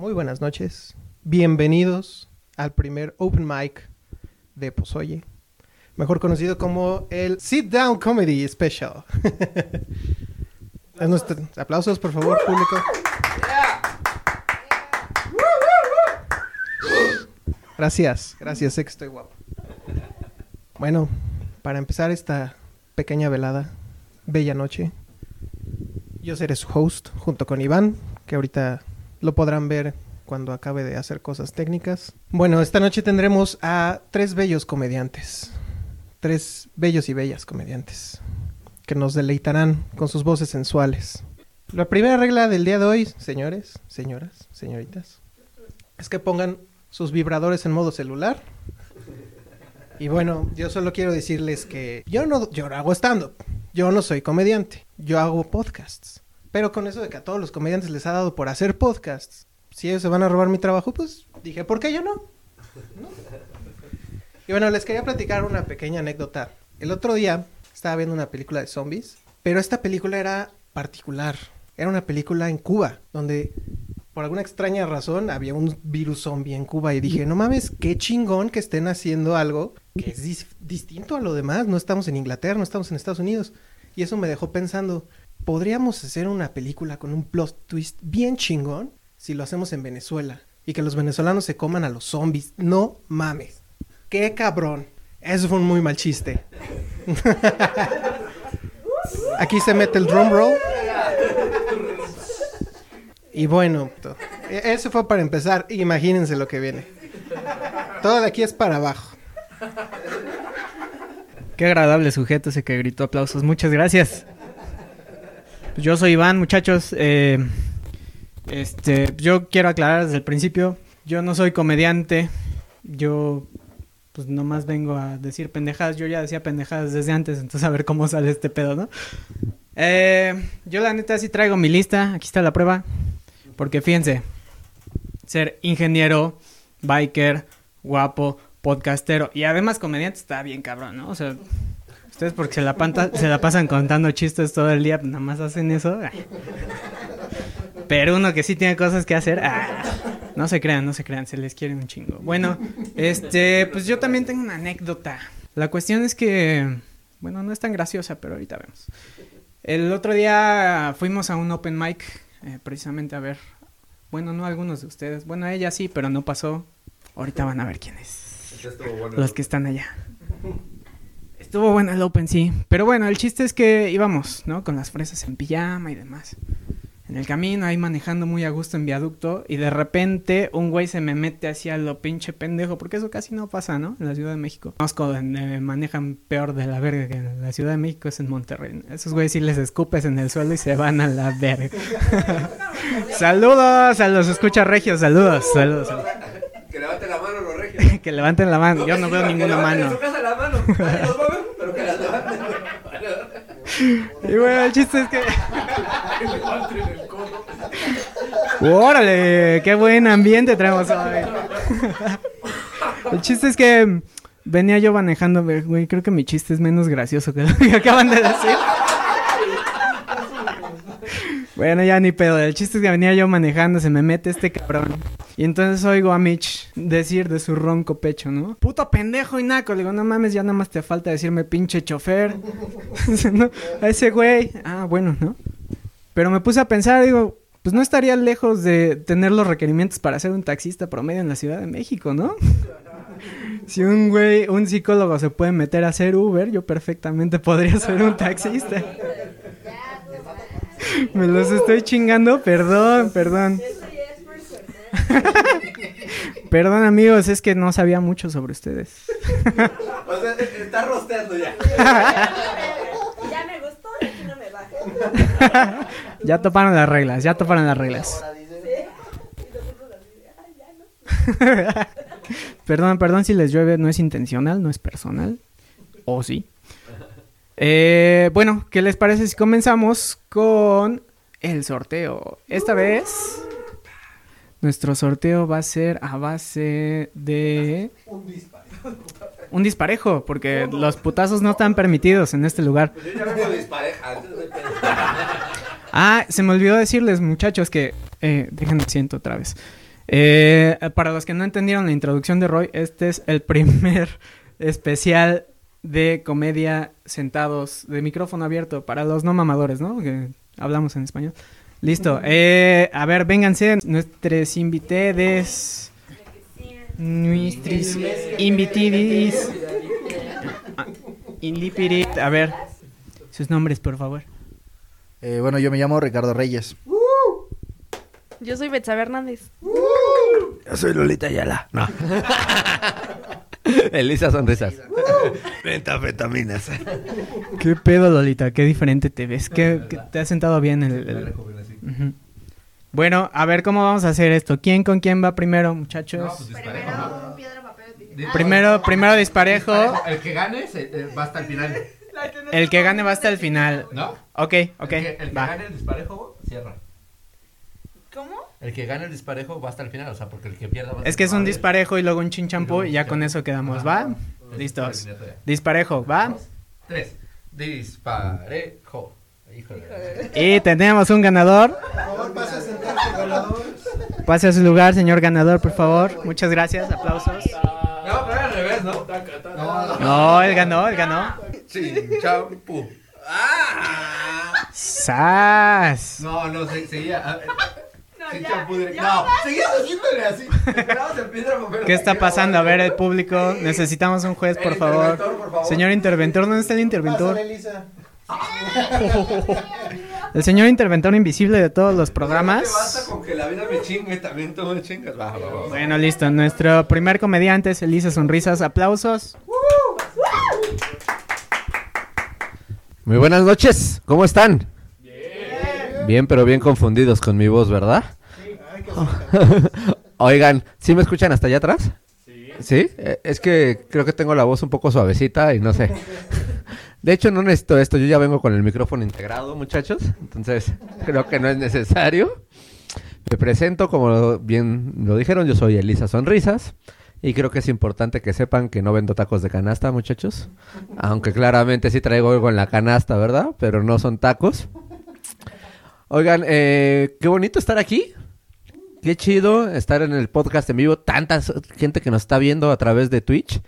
Muy buenas noches. Bienvenidos al primer Open Mic de Pozoye. Mejor conocido como el Sit Down Comedy Special. Aplausos, por favor, público. Gracias, gracias, sé que estoy guapo. Bueno, para empezar esta pequeña velada, bella noche, yo seré su host junto con Iván, que ahorita lo podrán ver cuando acabe de hacer cosas técnicas. Bueno, esta noche tendremos a tres bellos comediantes, tres bellos y bellas comediantes, que nos deleitarán con sus voces sensuales. La primera regla del día de hoy, señores, señoras, señoritas, es que pongan sus vibradores en modo celular. Y bueno, yo solo quiero decirles que yo no, yo hago stand-up, yo no soy comediante, yo hago podcasts. Pero con eso de que a todos los comediantes les ha dado por hacer podcasts, si ellos se van a robar mi trabajo, pues dije, ¿por qué yo no? ¿No? Y bueno, les quería platicar una pequeña anécdota. El otro día estaba viendo una película de zombies, pero esta película era particular. Era una película en Cuba, donde por alguna extraña razón había un virus zombie en Cuba y dije, no mames, qué chingón que estén haciendo algo que es dis- distinto a lo demás. No estamos en Inglaterra, no estamos en Estados Unidos. Y eso me dejó pensando, podríamos hacer una película con un plot twist bien chingón si lo hacemos en Venezuela y que los venezolanos se coman a los zombies. No mames. Qué cabrón. Eso fue un muy mal chiste. Aquí se mete el drum roll. Y bueno, eso fue para empezar. Imagínense lo que viene. Todo de aquí es para abajo. Qué agradable sujeto ese que gritó aplausos. Muchas gracias. Pues yo soy Iván, muchachos. Eh, este, yo quiero aclarar desde el principio, yo no soy comediante. Yo, pues nomás vengo a decir pendejadas. Yo ya decía pendejadas desde antes, entonces a ver cómo sale este pedo, ¿no? Eh, yo la neta sí traigo mi lista. Aquí está la prueba. Porque fíjense, ser ingeniero, biker, guapo, podcastero y además comediante está bien cabrón, ¿no? O sea, ustedes porque se la, panta- se la pasan contando chistes todo el día, nada más hacen eso. Pero uno que sí tiene cosas que hacer, ah, no se crean, no se crean, se les quiere un chingo. Bueno, este, pues yo también tengo una anécdota. La cuestión es que, bueno, no es tan graciosa, pero ahorita vemos. El otro día fuimos a un open mic, eh, precisamente a ver, bueno, no algunos de ustedes, bueno, ella sí, pero no pasó. Ahorita van a ver quién es. Los que están allá. Estuvo bueno el Open, sí. Pero bueno, el chiste es que íbamos, ¿no? Con las fresas en pijama y demás. En el camino, ahí manejando muy a gusto en viaducto. Y de repente, un güey se me mete hacia lo pinche pendejo. Porque eso casi no pasa, ¿no? En la Ciudad de México. Conozco donde manejan peor de la verga que en la Ciudad de México es en Monterrey. Esos güeyes sí les escupes en el suelo y se van a la verga. saludos a los escucha regios. Saludos, saludos. saludos. Que levante la mano los regios. que levanten la mano. Yo no veo ninguna levanten mano. En su casa la mano. Nadie los va a ver, pero que la levanten. Y bueno, el chiste es que. ¡Órale! ¡Qué buen ambiente traemos hoy! El chiste es que venía yo manejando, güey, creo que mi chiste es menos gracioso que lo que acaban de decir. Bueno, ya ni pedo. El chiste es que venía yo manejando, se me mete este cabrón. Y entonces oigo a Mitch decir de su ronco pecho, ¿no? Puto pendejo y naco. Le digo, no mames, ya nada más te falta decirme pinche chofer. A ese güey. Ah, bueno, ¿no? Pero me puse a pensar, digo, pues no estaría lejos de tener los requerimientos para ser un taxista promedio en la Ciudad de México, ¿no? Si un güey, un psicólogo se puede meter a hacer Uber, yo perfectamente podría ser un taxista. Me los estoy chingando, perdón, perdón. Perdón amigos, es que no sabía mucho sobre ustedes. O sea, está rosteando ya. Ya me gustó y aquí no me baja. Ya toparon las reglas, ya toparon las reglas. Perdón, perdón si les llueve, no es intencional, no es personal. ¿O sí? Eh, bueno, ¿qué les parece si comenzamos con el sorteo? Esta vez nuestro sorteo va a ser a base de un disparejo, porque los putazos no están permitidos en este lugar. Pues yo ya dispareja. antes de que- Ah, se me olvidó decirles, muchachos, que... Eh, déjenme siento otra vez. Eh, para los que no entendieron la introducción de Roy, este es el primer especial de comedia sentados de micrófono abierto para los no mamadores, ¿no? Que hablamos en español. Listo. Eh, a ver, vénganse nuestros invitados. Nuestros invitidis. Ah, Inlipirit. A ver, sus nombres, por favor. Eh, bueno, yo me llamo Ricardo Reyes. Yo soy Betsabe Hernández. Yo soy Lolita Ayala. No. Elisa Sonrisas. Metafetaminas. ¿Qué pedo, Lolita? Qué diferente te ves. ¿Qué, qué- te has sentado bien el, el- Ujú. Bueno, a ver cómo vamos a hacer esto. ¿Quién con quién va primero, muchachos? primero, primero disparejo. El que gane se- eh, va hasta el final. El que gane va hasta el final. ¿No? Ok, ok. El que, el que va. gane el disparejo, cierra. El que gane el disparejo va hasta el final, o sea, porque el que pierda va hasta Es que es un disparejo y luego un chinchampú y ya con eso quedamos, ¿va? Listos. Disparejo, ¿va? Tres. Disparejo. Híjole. Y tenemos un ganador. Por favor, pase a sentarse, ganador. Pase a su lugar, señor ganador, por favor. Muchas gracias, aplausos. No, pero al revés, ¿no? No, él ganó, él ganó. Chinchampú. ¡Ah! ¡Sas! No, no, se- seguía. Ya, directo. ya No, seguías haciéndole así. El. ¿Qué está pasando? A ver, el público. Necesitamos un juez, por El favor. interventor, por favor. Señor interventor, ¿dónde está el interventor? Pásale. El señor interventor invisible de todos los programas. basta con que la vida me chingue, también tú me chingas. Va, va, va. Bueno, listo. Nuestro primer comediante es Elisa Sonrisas. Aplausos. Muy buenas noches, ¿cómo están? Bien. pero bien confundidos con mi voz, ¿verdad? Oigan, ¿sí me escuchan hasta allá atrás? Sí. ¿Sí? Eh, Es que creo que tengo la voz un poco suavecita y no sé. De hecho, no necesito esto, yo ya vengo con el micrófono integrado, muchachos, entonces creo que no es necesario. Me presento, como bien lo dijeron, yo soy Elisa Sonrisas y creo que es importante que sepan que no vendo tacos de canasta, muchachos. Aunque claramente sí traigo algo en la canasta, ¿verdad? Pero no son tacos. Oigan, eh, qué bonito estar aquí. Qué chido estar en el podcast en vivo. Tanta gente que nos está viendo a través de Twitch.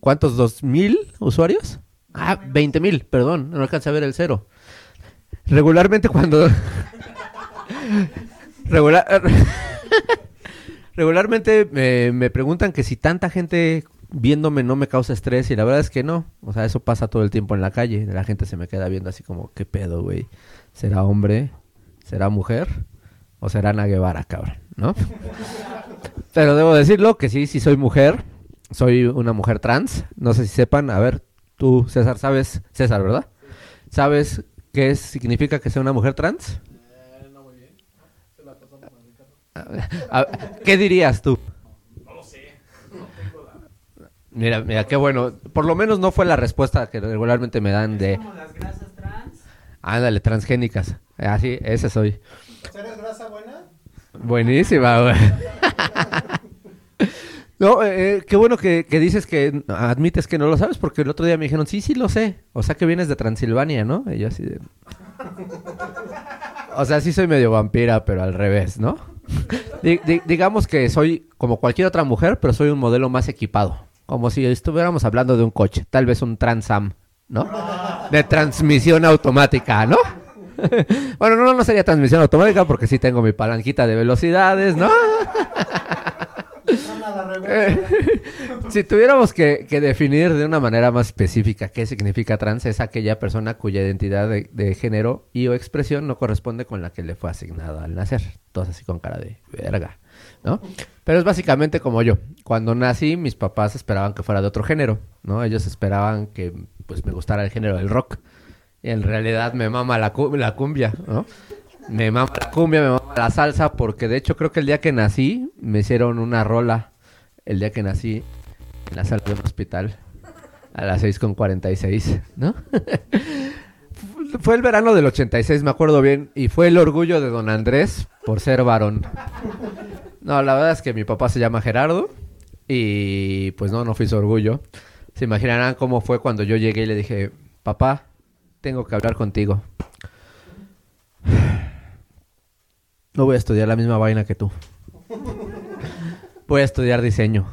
¿Cuántos? ¿Dos mil usuarios? Ah, veinte mil, perdón. No alcancé a ver el cero. Regularmente cuando... Regular... Regularmente me, preguntan que si tanta gente viéndome no me causa estrés y la verdad es que no. O sea, eso pasa todo el tiempo en la calle. La gente se me queda viendo así como, ¿qué pedo, güey? ¿Será hombre? ¿Será mujer? ¿O será Ana Guevara, cabrón? ¿No? Pero debo decirlo que sí, sí soy mujer. Soy una mujer trans. No sé si sepan. A ver, tú, César, ¿sabes? César, ¿verdad? ¿Sabes qué es- significa que sea una mujer trans? A- ¿Qué dirías tú? Mira, mira, qué bueno. Por lo menos no fue la respuesta que regularmente me dan de... las grasas trans. Ándale, transgénicas. Así, ese soy. ¿Eres grasa buena? Buenísima, güey. No, eh, eh, qué bueno que, dices que admites que no lo sabes, porque el otro día me dijeron, sí, sí lo sé. O sea que vienes de Transilvania, ¿no? Y yo así de... O sea, sí soy medio vampira, pero al revés, ¿no? Di- di- digamos que soy como cualquier otra mujer, pero soy un modelo más equipado. Como si estuviéramos hablando de un coche, tal vez un Transam, ¿no? De transmisión automática, ¿no? bueno, no, no sería transmisión automática porque sí tengo mi palanquita de velocidades, ¿no? Si tuviéramos que, que definir de una manera más específica qué significa trans, es aquella persona cuya identidad de, de género y o expresión no corresponde con la que le fue asignada al nacer. Todos así con cara de verga, ¿no? Pero es básicamente como yo. Cuando nací, mis papás esperaban que fuera de otro género, ¿no? Ellos esperaban que pues me gustara el género del rock. En realidad me mama la cumbia, ¿no? Me mama la cumbia, me mama la salsa, porque de hecho creo que el día que nací me hicieron una rola. El día que nací en la sala de un hospital a las 6.46, ¿no? fue el verano del 86, me acuerdo bien, y fue el orgullo de don Andrés por ser varón. No, la verdad es que mi papá se llama Gerardo y pues no, no fui su orgullo. Se imaginarán cómo fue cuando yo llegué y le dije, papá, tengo que hablar contigo. No voy a estudiar la misma vaina que tú. Voy a estudiar diseño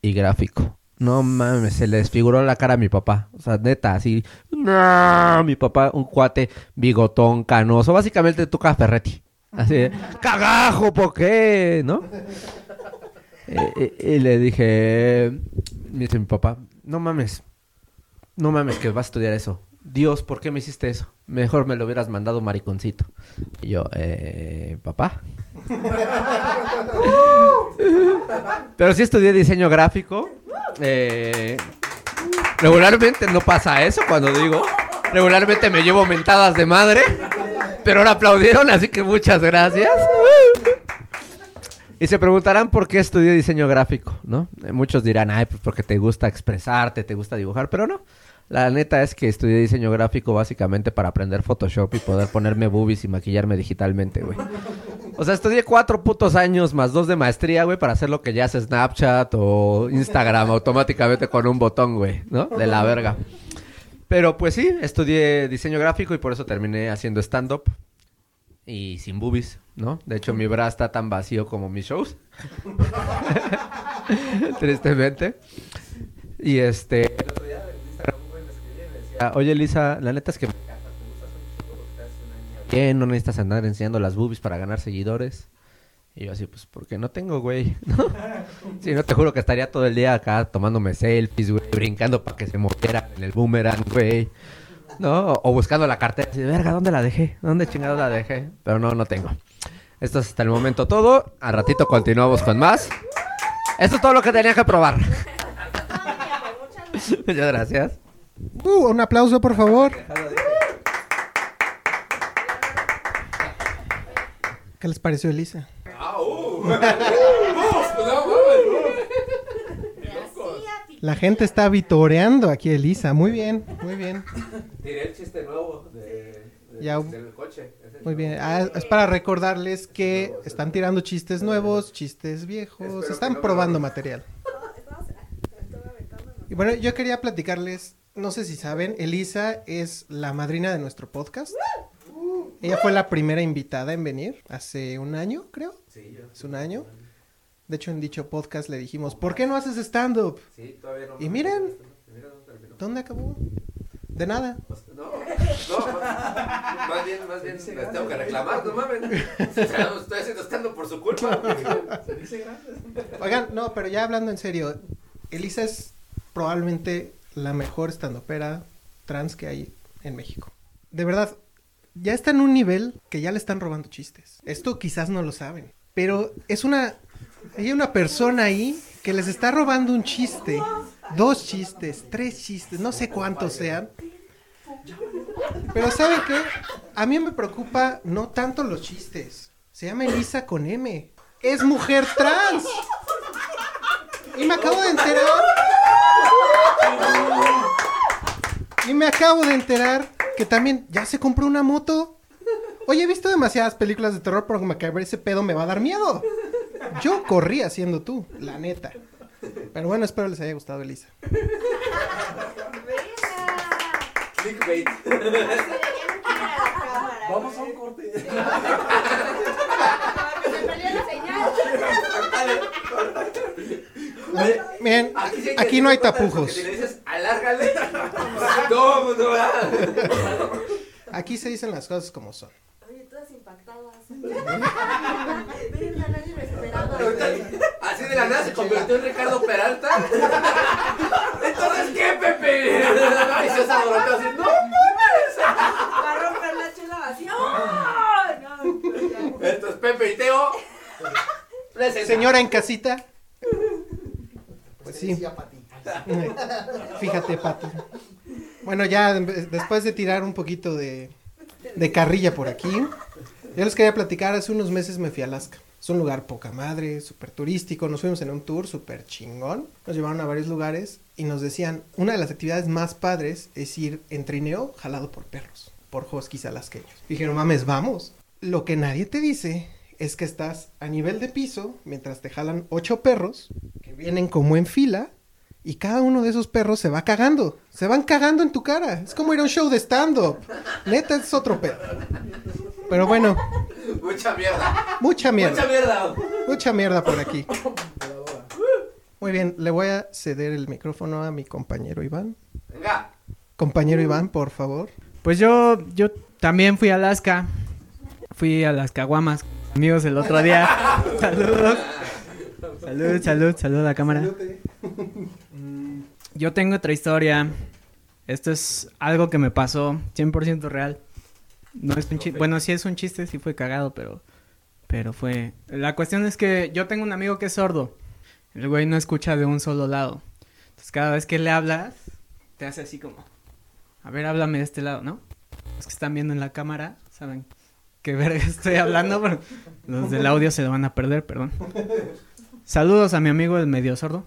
y gráfico. No mames, se le desfiguró la cara a mi papá. O sea, neta, así. No, mi papá, un cuate bigotón, canoso. Básicamente Tuca Ferretti. Así cagajo, ¿por qué? ¿No? Eh, eh, y le dije, dice mi papá, no mames, no mames que vas a estudiar eso. Dios, ¿por qué me hiciste eso? Mejor me lo hubieras mandado mariconcito. Y yo, eh, papá. Pero sí estudié diseño gráfico. Eh, regularmente no pasa eso cuando digo. Regularmente me llevo mentadas de madre. Pero ahora aplaudieron, así que muchas gracias. Y se preguntarán por qué estudié diseño gráfico, ¿no? Muchos dirán, ay, pues porque te gusta expresarte, te gusta dibujar, pero no. La neta es que estudié diseño gráfico básicamente para aprender Photoshop y poder ponerme boobies y maquillarme digitalmente, güey. O sea, estudié cuatro putos años más dos de maestría, güey, para hacer lo que ya hace Snapchat o Instagram automáticamente con un botón, güey, ¿no? De la verga. Pero pues sí, estudié diseño gráfico y por eso terminé haciendo stand-up. Y sin boobies, ¿no? De hecho, mi bra está tan vacío como mis shows. Tristemente. Y este... el otro día en Instagram, un güey me escribía y me decía, Oye, Lisa, la neta es que bien, no necesitas andar enseñando las boobies para ganar seguidores. Y yo así, pues, porque no tengo, güey, ¿no? Sí, no te juro que estaría todo el día acá tomándome selfies, güey, brincando para que se moviera en el boomerang, güey. ¿No? O, buscando la cartera, así verga, ¿dónde la dejé? ¿Dónde chingados la dejé? Pero no, no tengo. Esto es hasta el momento todo. Al ratito continuamos con más. Esto es todo lo que tenía que probar. Muchas gracias. Uh, un aplauso, por favor. ¿Qué les pareció, Elisa? La gente está vitoreando aquí, Elisa. Muy bien, muy bien. Tiré el chiste nuevo de, Ya. del coche. Muy bien. Ah, es para recordarles que están tirando chistes nuevos, chistes viejos, están probando material. Y bueno, yo quería platicarles, no sé si saben, Elisa es la madrina de nuestro podcast. Ella fue la primera invitada en venir hace un año, creo. Sí, yo. Hace un año. De hecho, en dicho podcast le dijimos, ¿por qué no haces stand-up? Sí, todavía no. Y miren. Dónde terminó. ¿Dónde acabó? De nada. Pues, No, no, más, más bien, más bien, les tengo que reclamar, no mames. Estoy haciendo estando por su culpa. Oigan, no, pero ya hablando en serio, Elisa es probablemente la mejor standupera trans que hay en México. De verdad, ya está en un nivel que ya le están robando chistes. Esto quizás no lo saben, pero es una hay una persona ahí que les está robando un chiste, dos chistes, tres chistes, no sé cuántos sean. Pero ¿saben qué? A mí me preocupa no tanto los chistes. Se llama Elisa con M. Es mujer trans. Y me acabo de enterar. Y me acabo de enterar que también ya se compró una moto. Oye, he visto demasiadas películas de terror, pero me cae ese pedo me va a dar miedo. Yo corrí haciendo tú, la neta. Pero bueno, espero les haya gustado, Elisa. Clickbait. Vamos a un corte. Se perdió la señal. Miren, Aquí, no hay tapujos. No. Aquí se dicen las cosas como son. Oye, todas impactadas. Así de la nada se convirtió en Ricardo Peralta. Entonces, ¿qué, Pepe? Y se así, no mames. Va a romper la chela así. ¡No! Entonces, Pepe y Teo. Señora en casita. Pues sí. Fíjate, Pati. Bueno, ya de- después de tirar un poquito de, de carrilla por aquí, yo les quería platicar, hace unos meses me fui a Alaska. Es un lugar poca madre, súper turístico, nos fuimos en un tour súper chingón, nos llevaron a varios lugares y nos decían, una de las actividades más padres es ir en trineo jalado por perros, por huskies alasqueños. Dijeron, mames, vamos. Lo que nadie te dice es que estás a nivel de piso mientras te jalan ocho perros que vienen como en fila y cada uno de esos perros se va cagando. Se van cagando en tu cara. Es como ir a un show de stand-up. Neta, es otro pedo. Pero bueno, Mucha mierda. mucha mierda. Mucha mierda. Mucha mierda por aquí. Muy bien, le voy a ceder el micrófono a mi compañero Iván. Venga. Compañero Iván, por favor. Pues yo, yo también fui a Alaska. Fui a las caguamas. Amigos, el otro día. Saludos. Salud, salud, salud a la cámara. Mm, Yo tengo otra historia. Esto es algo que me pasó, 100% real. No es un chiste. Bueno, sí es un chiste, sí fue cagado, pero pero fue la cuestión es que yo tengo un amigo que es sordo. El güey no escucha de un solo lado. Entonces, cada vez que le hablas, te hace así como a ver, háblame de este lado, ¿no? Los que están viendo en la cámara saben qué verga estoy hablando, pero los del audio se lo van a perder, perdón. Saludos a mi amigo el medio sordo.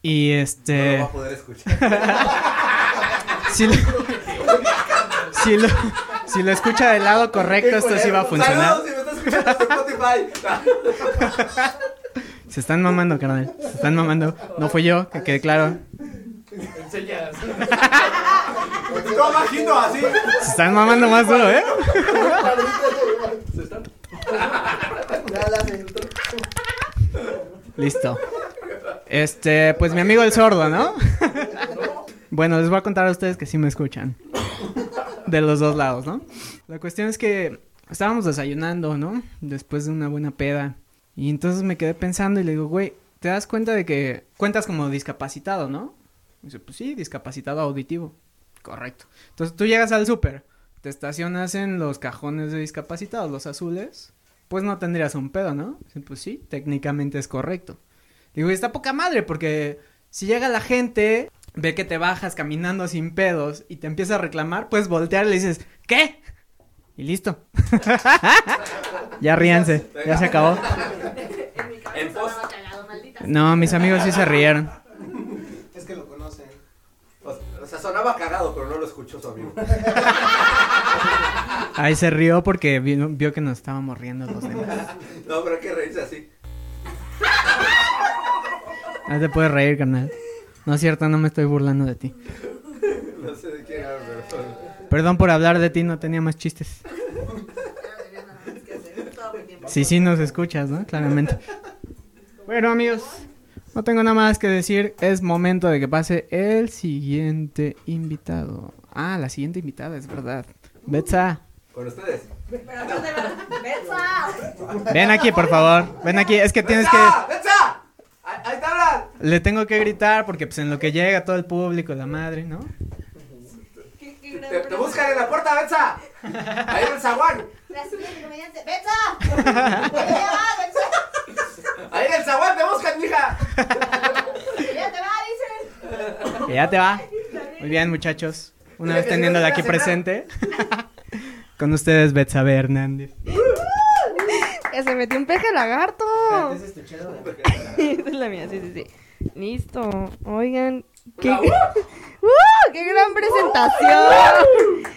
Y este. a poder escuchar. si, lo, si, lo, si lo escucha del lado correcto, esto sí va a funcionar. Saludos, si me estás escuchando Spotify. Se están mamando, carnal. Se están mamando. No fui yo, que quede claro. Así. Se están mamando más duro, ¿eh? Listo. Este, pues mi amigo el sordo, ¿no? bueno, les voy a contar a ustedes que sí me escuchan. De los dos lados, ¿no? La cuestión es que estábamos desayunando, ¿no? Después de una buena peda. Y entonces me quedé pensando y le digo, güey, ¿te das cuenta de que cuentas como discapacitado, no? Y dice, pues sí, discapacitado auditivo. Correcto. Entonces tú llegas al súper, te estacionas en los cajones de discapacitados, los azules, pues no tendrías un pedo, ¿no? Pues sí, técnicamente es correcto. Digo, y está poca madre, porque si llega la gente, ve que te bajas caminando sin pedos y te empieza a reclamar, puedes voltear y le dices, ¿qué? Y listo. ya ríanse, ya se acabó. En mi cabeza En post. estaba cagado, maldita. No, mis amigos sí se rieron. Es que lo conocen. O sea, sonaba cagado, pero no lo escuchó su amigo. Ahí se rió porque vio, vio que nos estábamos riendo los demás. No, pero hay que reírse así. No te puedes reír, carnal. No es cierto, no me estoy burlando de ti. No sé de quién habla, pero... Perdón por hablar de ti, no tenía más chistes. Sí, sí nos escuchas, ¿no? Claramente. Bueno, amigos, no tengo nada más que decir. Es momento de que pase el siguiente invitado. Ah, la siguiente invitada, es verdad. Betsa, Con ustedes. ¡Betsa! ven aquí, por favor. Ven aquí, es que tienes que... ¡Betsa! ¡Betsa! ¡Ahí, te hablan! Le tengo que gritar porque pues en lo que llega todo el público, la madre, ¿no? ¿Qué- qué gran Te, buscan en la puerta, Betsa. Ahí en el zaguán. La siguiente comediante. ¡Betsa! ¡Ya te va, Betsa! Ahí en el zaguán te buscan, mija. ¡Ya te va, dicen! Que ya te va. Muy bien, muchachos. Una vez teniéndola aquí presente. Con ustedes, Betsabe Hernández. Que se metió un peje lagarto. Esa es la mía, sí, sí, sí. Listo. Oigan, qué, ¡Uh! ¡Qué gran presentación!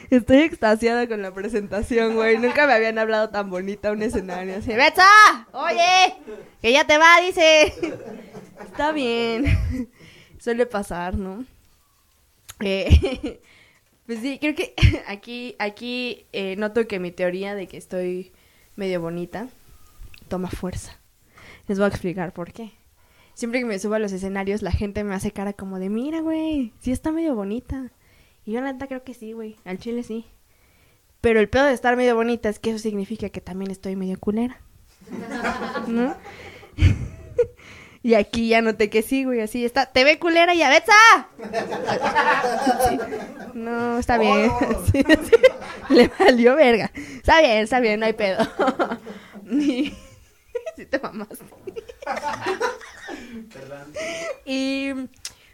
Estoy extasiada con la presentación, güey. Nunca me habían hablado tan bonita un escenario así. ¡Betsa! ¡Oye! ¡Que ya te va! Dice. Está bien. Suele pasar, ¿no? Eh, pues sí, creo que aquí, aquí eh, noto que mi teoría de que estoy medio bonita toma fuerza. Les voy a explicar por qué. Siempre que me subo a los escenarios, la gente me hace cara como de, mira, güey, sí está medio bonita. Y yo la neta creo que sí, güey, al chile sí. Pero el pedo de estar medio bonita es que eso significa que también estoy medio culera. ¿No? y aquí ya noté que sí, güey, así está. ¡Te ve culera y Betsa! Sí. No, está bien. Sí, sí. Le valió verga. Está bien, está bien, no hay pedo. Y... Sí te mamaste. Y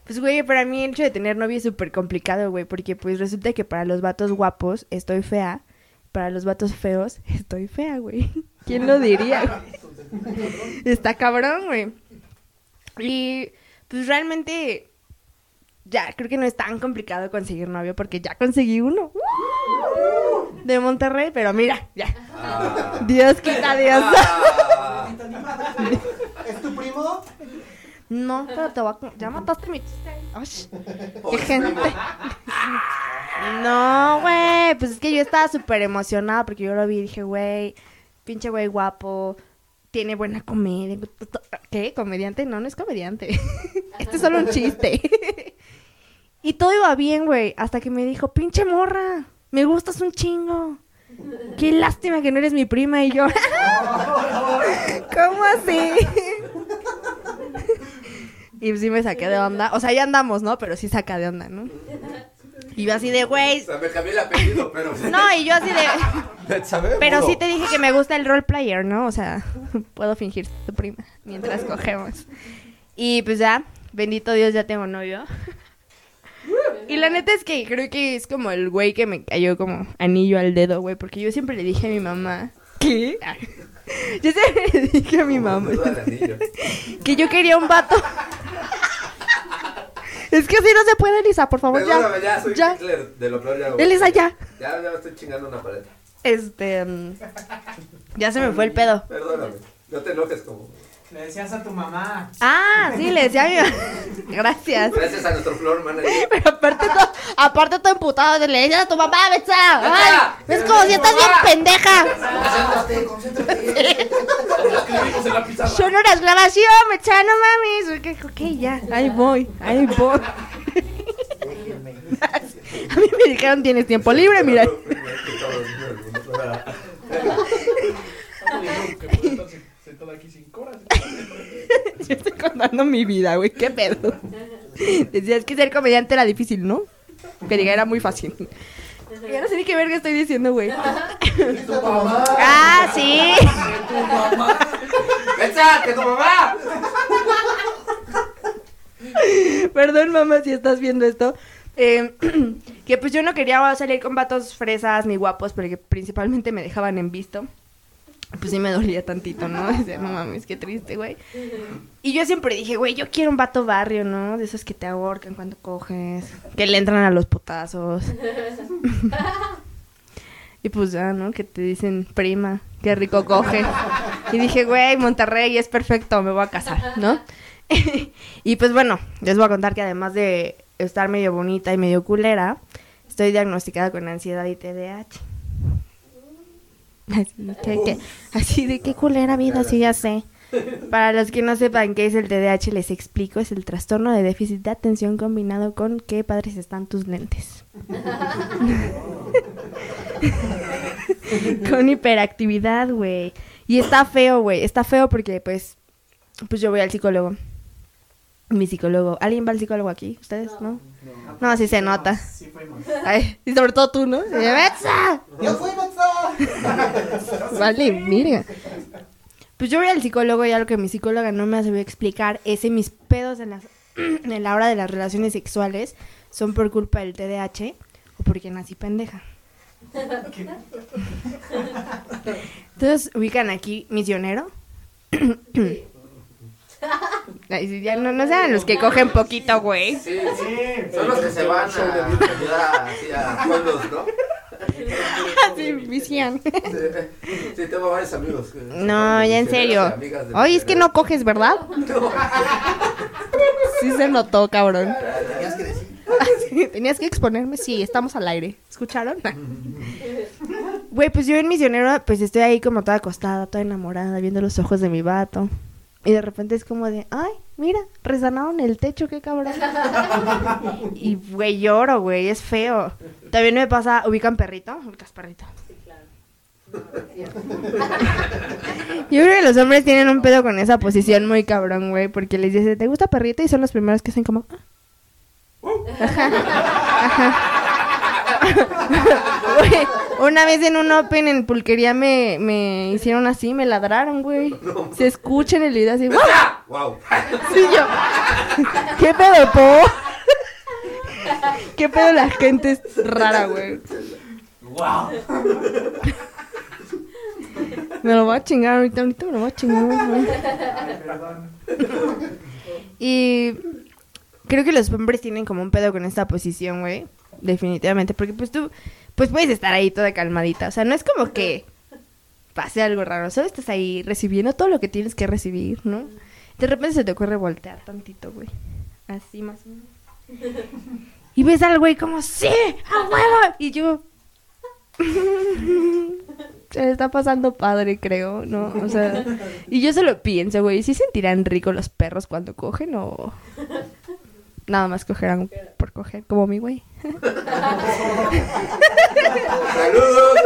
pues, güey, para mí el hecho de tener novio es súper complicado, güey, porque pues resulta que para los vatos guapos estoy fea, para los vatos feos estoy fea, güey. ¿Quién lo diría? güey? Está cabrón, güey. Y pues realmente ya creo que no es tan complicado conseguir novio porque ya conseguí uno. De Monterrey, pero mira, ya. Dios quita Dios. Ah. No, pero te voy a... Ya mataste mi chiste. Ay, qué gente. No, güey. Pues es que yo estaba súper emocionada porque yo lo vi y dije, güey, pinche güey guapo. tiene buena comedia. ¿Qué? ¿Comediante? No, no es comediante. este es solo un chiste. y todo iba bien, güey, hasta que me dijo, pinche morra, me gustas un chingo. Qué lástima que no eres mi prima y yo. ¿Cómo así? Y sí me saqué de onda. O sea, ya andamos, ¿no? Pero sí saca de onda, ¿no? Y yo así de, güey. O sea, me cambié el apellido, pero... No, y yo así de. Pero sí te dije que me gusta el role player, ¿no? O sea, puedo fingir ser tu prima mientras cogemos. Y pues ya, bendito Dios, ya tengo novio. Y la neta es que creo que es como el güey que me cayó como anillo al dedo, güey, porque yo siempre le dije a mi mamá. ¿Qué? Yo siempre le dije a mi mamá que yo quería un vato. Es que así no se puede, Elisa, por favor, Perdóname, ya. ya, soy ya. Hitler, de lo peor ya. Elisa, ya. Ya, ya me estoy chingando una paleta. Este. mm, Ya se me fue el pedo. Perdóname. No te enojes como... Le decías a tu mamá. Ah, sí, le decía a mi mamá. Gracias. Gracias a nuestro floor manager. Pero aparte todo, aparte todo emputado, le decía a tu mamá, Betsa. Ay, es como si estás bien pendeja. Concéntrate, concéntrate. Lo escribimos en la pizarra. Son horas grabación, Betsa, no mames. Ok, ya, ahí voy, ahí voy. Déjenme. A mí me dijeron, tienes tiempo libre, mira. Aquí cinco horas. Yo estoy contando mi vida, güey, qué pedo. Decías que ser comediante era difícil, ¿no? Que diga era muy fácil. Ya no sé ni qué verga estoy diciendo, güey. Tu mamá. Ah, sí. Tu mamá. ¡Betsa, que tu mamá! Perdón, mamá, si estás viendo esto. Eh, que pues yo no quería salir con vatos fresas ni guapos, porque principalmente me dejaban en visto. Pues sí me dolía tantito, ¿no? Decía, no mames, qué triste, güey. Y yo siempre dije, güey, yo quiero un vato barrio, ¿no? De esos que te ahorcan cuando coges, que le entran a los potazos. y pues ya, ¿no? Que te dicen, prima, qué rico coge. Y dije, güey, Monterrey es perfecto, me voy a casar, ¿no? y pues bueno, les voy a contar que además de estar medio bonita y medio culera, estoy diagnosticada con ansiedad y TDAH. Así, que- que- de qué culera vida, sí ya sé. Para los que no sepan qué es el TDAH, les explico, es el trastorno de déficit de atención combinado con qué padres están tus lentes. con hiperactividad, güey. Y está feo, güey, está feo porque pues pues yo voy al psicólogo. Mi psicólogo. ¿Alguien va al psicólogo aquí? ¿Ustedes? ¿No? No, así se nota. Sí fuimos. Ay, y sobre todo tú, ¿no? ¡Betsa! Yo fui Betsa. Vale, mira. Pues yo voy al psicólogo y algo que mi psicóloga no me ha sabido explicar es que mis pedos en, las, en la hora de las relaciones sexuales son por culpa del TDAH o porque nací pendeja. Entonces ubican aquí misionero. Ay, ya no, no sean los que cogen poquito, güey. Sí, sí. Son los que se van a pueblos, ¿no? Sí, misión. Sí, sí, tengo varios amigos. No, ya en serio. Oye, es que no coges, ¿verdad? Sí se notó, cabrón. Tenías que decir. Tenías que exponerme, sí, estamos al aire. ¿Escucharon? Güey, pues yo en misionero, pues estoy ahí como toda acostada, toda enamorada, viendo los ojos de mi vato. Y de repente es como de, ay, mira, resanaron el techo, qué cabrón. y, güey, lloro, güey, es feo. También me pasa, ¿ubican perrito? ¿Ubicas perrito? Yo creo que los hombres tienen un pedo con esa posición muy cabrón, güey, porque les dice, ¿te gusta perrito? Y son los primeros que hacen como, "Ah". Ajá, ajá. Güey, una vez en un open en pulquería me, me hicieron así, me ladraron, güey. Se escucha en el video así. Wow. Sí, yo. ¿Qué pedo, po? ¿Qué pedo la gente es rara, güey? Wow. Me lo voy a chingar ahorita, ahorita me lo voy a chingar, güey. Perdón. Y creo que los hombres tienen como un pedo con esta posición, güey. Definitivamente, porque pues tú, pues puedes estar ahí toda calmadita. O sea, no es como que pase algo raro. Solo estás ahí recibiendo todo lo que tienes que recibir, ¿no? De repente se te ocurre voltear tantito, güey. Así más o menos. Y ves al güey como, ¡sí! ¡A huevo! Y yo, Se le está pasando padre, creo, ¿no? O sea, y yo se lo pienso, güey. ¿Sí sentirán rico los perros cuando cogen o nada más cogerán por coger, como mi güey? Saludos.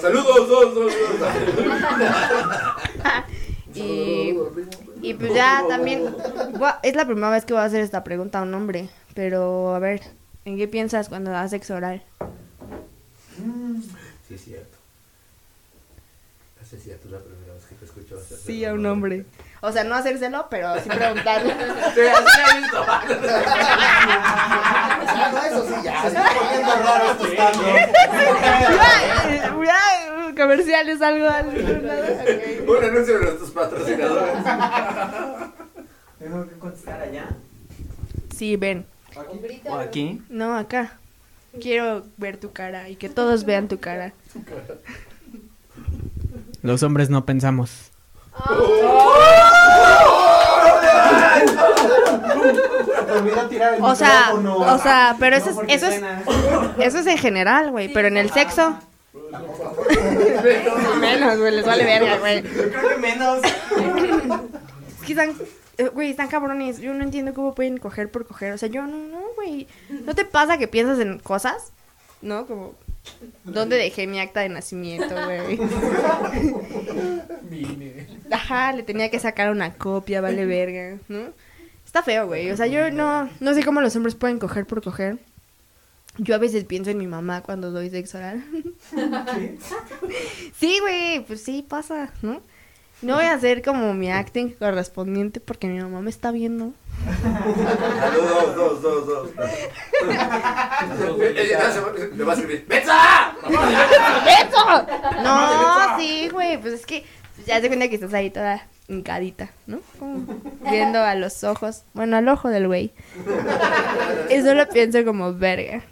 Saludos, dos, dos, dos. Y, y pues ya también, es la primera vez que voy a hacer esta pregunta a un hombre, pero a ver, ¿en qué piensas cuando das sexo oral? Sí, es cierto. Es cierto, es la primera vez que te escucho Sí, a un hombre. O sea, no hacérselo, pero sí preguntarle. Así he visto. Ah, no, eso sí, ya. Se está poniendo raro esto estando. Ya, ya, comerciales, algo. Un anuncio de nuestros patrocinadores. Tengo que contestar allá. Sí, ven. O aquí. No, acá. Quiero ver tu cara y que todos vean tu cara. Los hombres no pensamos. Te olvidó tirar el O sea, o sea, pero eso es, eso es, eso es en general, güey. Pero en el sexo. Menos, güey, les vale verga, güey. Creo que menos. Es que están, eh, güey, están cabrones. Yo no entiendo cómo pueden coger por coger. O sea, yo no, no, güey. ¿No te pasa que piensas en cosas? ¿No? Como, ¿dónde dejé mi acta de nacimiento, güey? Ajá, le tenía que sacar una copia, vale verga, ¿no? Está feo, güey. O sea, yo no, no sé cómo los hombres pueden coger por coger. Yo a veces pienso en mi mamá cuando doy sexo oral. sí, güey, pues sí, pasa, ¿no? No voy a hacer como mi acting correspondiente porque mi mamá me está viendo. Saludos, dos, dos, dos. Va- Le va a escribir. ¡Betsa! ¡Eso! No, sí, güey, pues es que ya se cuenta que estás ahí toda hincadita, ¿no? Como viendo a los ojos, bueno, al ojo del güey. Y solo pienso como, verga.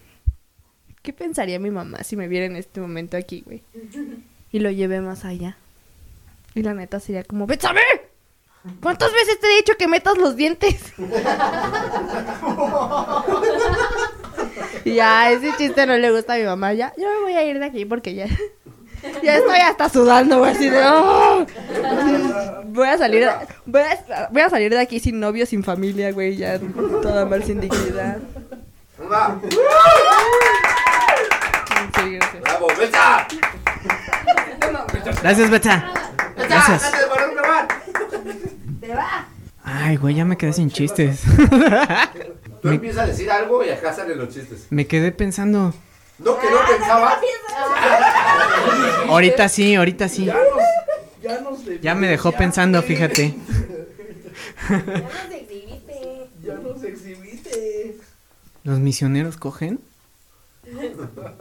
¿Qué pensaría mi mamá si me viera en este momento aquí, güey? Y lo llevé más allá. Y la neta sería como, ¡Betsame! ¿Cuántas veces te he dicho que metas los dientes? Ya, ese chiste no le gusta a mi mamá. Ya, yo me voy a ir de aquí porque ya. Ya estoy hasta sudando, güey, así de. ¡oh! Voy a salir. Voy a, voy a salir de aquí sin novio, sin familia, güey. Ya toda mal, sin dignidad. Va. Sí, gracias. ¡Bravo! ¡Betsa! Gracias, Betsa. Gracias. ¡Date de parar un grabar! Ay, güey, ya me quedé sin chistes. Tú empiezas a decir algo y acá salen los chistes. me quedé pensando. No, que no pensaba. Ahorita sí, ahorita sí. Ya nos, ya nos Ya me dejó pensando, fíjate. Ya nos exhibiste. Ya nos exhibiste. ¿Los misioneros cogen?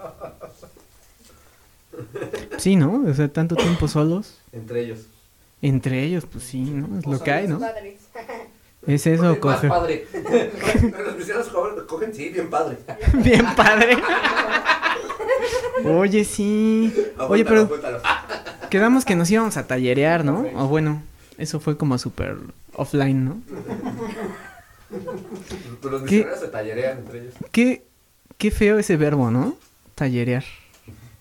Sí, ¿no? O sea, tanto tiempo solos. Entre ellos. Entre ellos, pues sí, ¿no? Es lo que hay, ¿no? Padres. Es eso, coger. padre. Los misioneros cogen, sí, bien padre. Bien padre. Oye, sí. Oye, pero quedamos que nos íbamos a tallerear, ¿no? O bueno, eso fue como súper offline, ¿no? Pero los ¿Qué? misioneros se tallerean entre ellos. Qué, qué feo ese verbo, ¿no? Tallerear.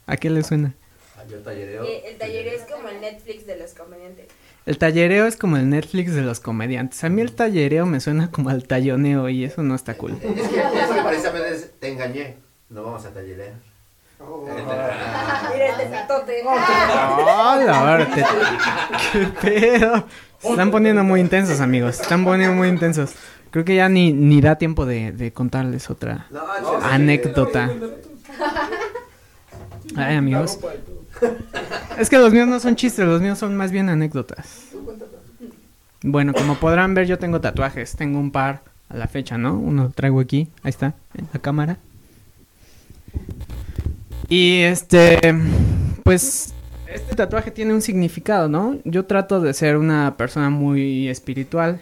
¿A qué le suena? Ah, yo tallereo. Eh, El taller es como el Netflix de los comediantes. El tallereo es como el Netflix de los comediantes. A mí el tallereo me suena como al talloneo y eso no está cool. Es que, es que precisamente es, te engañé. No vamos a tallerear. Mira el tecatote. ¡Hola! ¡Qué pedo! Se están poniendo muy intensos, amigos. Se están poniendo muy intensos. Creo que ya ni, ni da tiempo de, de contarles otra No, no, anécdota. Ay, amigos. Es que los míos no son chistes, los míos son más bien anécdotas. Bueno, como podrán ver, yo tengo tatuajes. Tengo un par a la fecha, ¿no? Uno lo traigo aquí, ahí está, en la cámara. Y este, pues, este tatuaje tiene un significado, ¿no? Yo trato de ser una persona muy espiritual.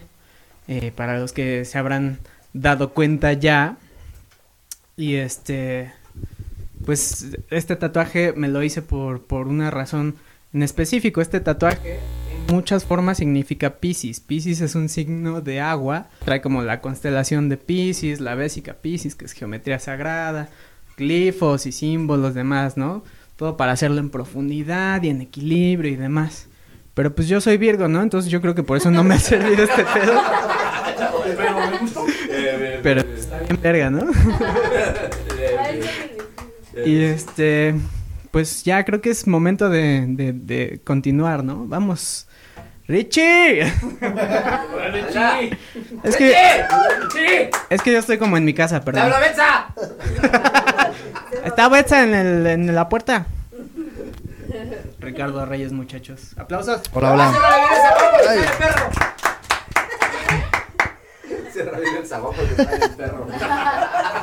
eh, para los que se habrán dado cuenta ya. Y este, pues, este tatuaje me lo hice por, por una razón en específico. Este tatuaje en muchas formas significa Pisces. Pisces es un signo de agua. Trae como la constelación de Pisces, la bésica Pisces, que es geometría sagrada. glifos y símbolos demás, ¿no? Todo para hacerlo en profundidad y en equilibrio y demás. Pero pues yo soy Virgo, ¿no? Entonces yo creo que por eso no me ha servido este pedo. Pero está bien verga, ¿no? y este, pues ya creo que es momento de, de, de continuar, ¿no? Vamos. ¡Richie! es que. Es que yo estoy como en mi casa, perdón. Está Betsa en, el, en la puerta. Ricardo Reyes, muchachos. Aplausos. Hola, hola. Ay.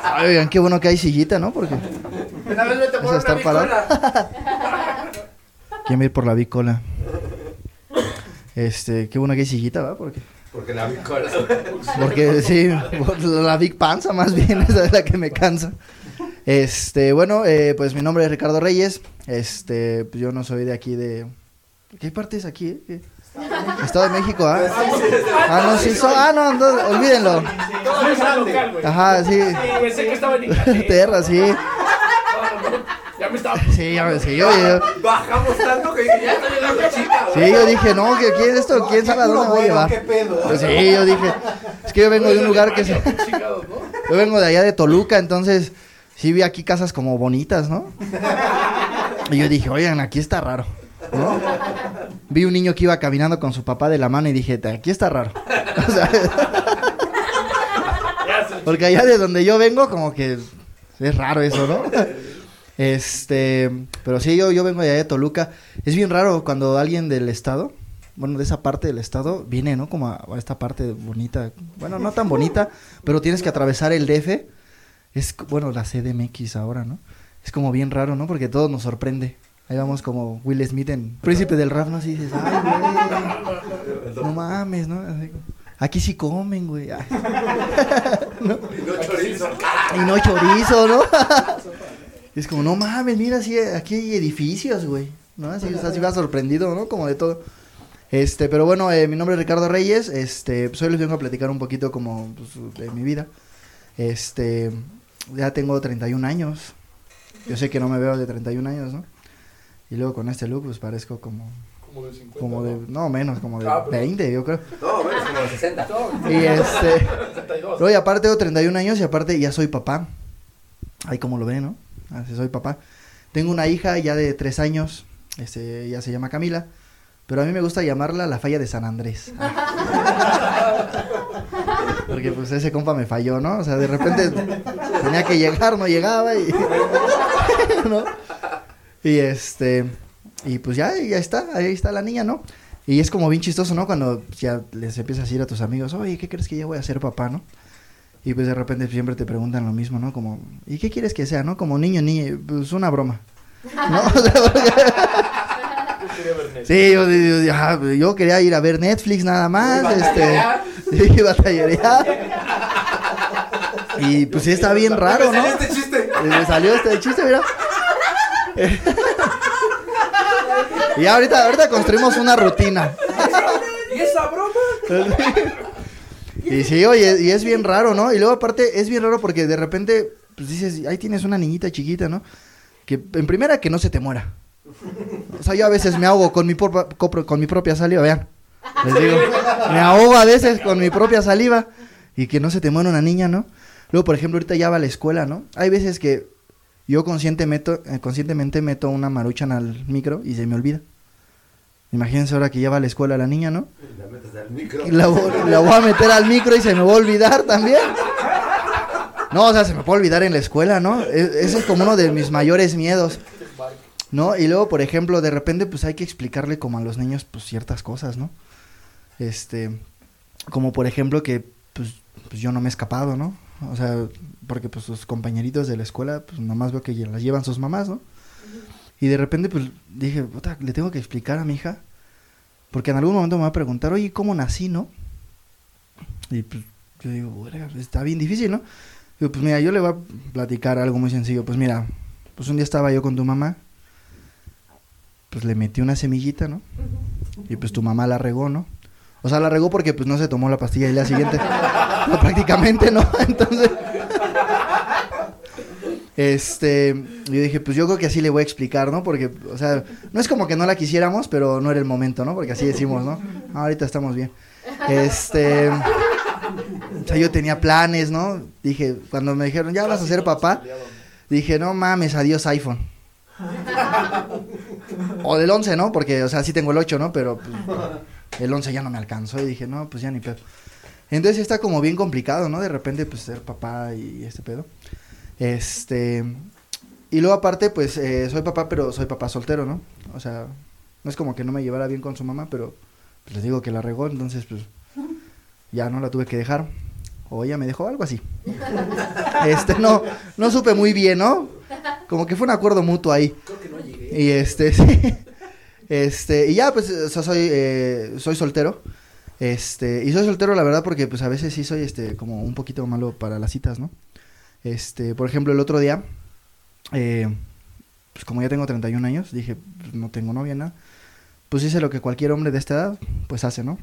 Ay, oigan, qué bueno que hay sillita, ¿no? Porque vas a estar parado. ¿Quién va a ir por la bicola? Este, qué bueno que hay sillita, ¿va? Porque, Porque la bicola. porque sí, por la big panza más bien, esa es la que me cansa. Este, bueno, eh, pues mi nombre es Ricardo Reyes. Este, pues yo no soy de aquí de... ¿Qué parte es aquí? eh? Estado de México, ¿ah? Ah, no, sí, so- ah, no, no, olvídenlo. Ajá, sí. Pensé que estaba en Inglaterra. Terra, sí. Ya me estaba. Sí, ya, sí, yo, yo, Bajamos tanto que dije, ya está llegando chica. sí, yo dije, no, que quién esto, quién sabe a dónde va a llevar. ¿Qué pedo? Pues sí, yo dije, es que yo vengo de un lugar que se... Chingados, ¿no? Yo vengo de allá de Toluca, entonces sí vi aquí casas como bonitas, ¿no? Y yo dije, oigan, aquí está raro, ¿no? Vi un niño que iba caminando con su papá de la mano y dije, aquí está raro. O sea, Ya se porque allá de donde yo vengo, como que es raro eso, ¿no? Este, pero sí, yo, yo vengo de allá de Toluca. Es bien raro cuando alguien del estado, bueno, de esa parte del estado, viene, ¿no? Como a, a esta parte bonita. Bueno, no tan bonita, pero tienes que atravesar el DF. Es, bueno, la CDMX ahora, ¿no? Es como bien raro, ¿no? Porque todo nos sorprende. Ahí vamos como Will Smith en Príncipe del Rap, ¿no? Así dices, ay, güey. No mames, ¿no? Así, aquí sí comen, güey. ¿No? No chorizo. Y no chorizo, ¿no? Y es como, no mames, mira, sí, aquí hay edificios, güey. ¿No? Así, o sea, así va sorprendido, ¿no? Como de todo. Este, pero bueno, eh, mi nombre es Ricardo Reyes. Este, pues hoy les vengo a platicar un poquito como pues, de mi vida. Este, ya tengo 31 años. Yo sé que no me veo de 31 años, ¿no? Y luego con este look, pues parezco como, Como de 50. como de, no menos, como de Ah, pero- 20, yo creo. No, bueno, como 60. Y este, 62. Luego, y aparte tengo 31 años y aparte ya soy papá. Ahí como lo ven, ¿no? Así soy papá. Tengo una hija ya de 3 años. Este, ella se llama Camila. Pero a mí me gusta llamarla la falla de San Andrés. Porque pues ese compa me falló, ¿no? O sea, de repente tenía que llegar, no llegaba y... ¿no? Y este... Y pues ya, ya está, ahí está la niña, ¿no? Y es como bien chistoso, ¿no? Cuando ya les empiezas a decir a tus amigos, oye, ¿qué crees que ya voy a ser papá, no? Y pues de repente siempre te preguntan lo mismo, ¿no? Como, ¿y qué quieres que sea, no? Como niño, niña, pues una broma. ¿No? O sea, porque- sí, yo, yo- yo- ajá, yo quería ir a ver Netflix nada más, este... Sí, batallería. Y pues sí está bien raro, ¿no? Este chiste. Me salió este chiste, mira. y ahorita, ahorita construimos una rutina. ¿Y esa broma? Y sí, oye, y es bien raro, ¿no? Y luego aparte es bien raro porque de repente, pues dices, ahí tienes una niñita chiquita, ¿no? Que en primera que no se te muera. O sea, yo a veces me ahogo con mi, con mi propia saliva, vean. Les digo, me ahogo a veces con mi propia saliva y que no se te muera una niña, ¿no? Luego, por ejemplo, ahorita ya va a la escuela, ¿no? Hay veces que yo consciente meto, eh, conscientemente meto una maruchan al micro y se me olvida. Imagínense ahora que ya va a la escuela la niña, ¿no? La metes al micro. La voy a meter al micro y se me va a olvidar también. No, o sea, se me puede olvidar en la escuela, ¿no? E- ese es como uno de mis mayores miedos, ¿no? Y luego, por ejemplo, de repente, pues hay que explicarle como a los niños, pues ciertas cosas, ¿no? Este, como por ejemplo que, pues, pues yo no me he escapado, ¿no? O sea, porque pues sus compañeritos de la escuela, pues nomás veo que las llevan sus mamás, ¿no? Y de repente, pues dije, puta, le tengo que explicar a mi hija porque en algún momento me va a preguntar, oye, ¿cómo nací, no? Y pues yo digo, "Verga, está bien difícil, ¿no? Digo, pues mira, yo le voy a platicar algo muy sencillo. Pues mira, pues un día estaba yo con tu mamá, pues le metí una semillita, ¿no? Y pues tu mamá la regó, ¿no? O sea, la regó porque pues no se tomó la pastilla el día siguiente. Prácticamente, ¿no? Entonces... Este, yo dije, pues yo creo que así le voy a explicar, ¿no? Porque, o sea, no es como que no la quisiéramos, pero no era el momento, ¿no? Porque así decimos, ¿no? "Ah, ahorita estamos bien. Este, o sea, yo tenía planes, ¿no? Dije, cuando me dijeron, ya vas a ser papá, dije, no mames, adiós iPhone. O del 11, ¿no? Porque, o sea, sí tengo el 8, ¿no? Pero pues, el 11 ya no me alcanzó y dije, no, pues ya ni pedo. Entonces está como bien complicado, ¿no? De repente, pues ser papá y este pedo. Este. Y luego, aparte, pues eh, soy papá, pero soy papá soltero, ¿no? O sea, no es como que no me llevara bien con su mamá, pero pues, les digo que la regó, entonces, pues ya no la tuve que dejar. O ella me dejó algo así. Este, no, no supe muy bien, ¿no? Como que fue un acuerdo mutuo ahí. Y este, sí. Este, y ya, pues, o sea, soy, eh, soy soltero. Este, y soy soltero, la verdad, porque pues a veces sí soy, este, como un poquito malo para las citas, ¿no? Este, por ejemplo, el otro día, eh, pues como ya tengo 31 años, dije, pues, no tengo novia, nada. Pues hice lo que cualquier hombre de esta edad, pues hace, ¿no?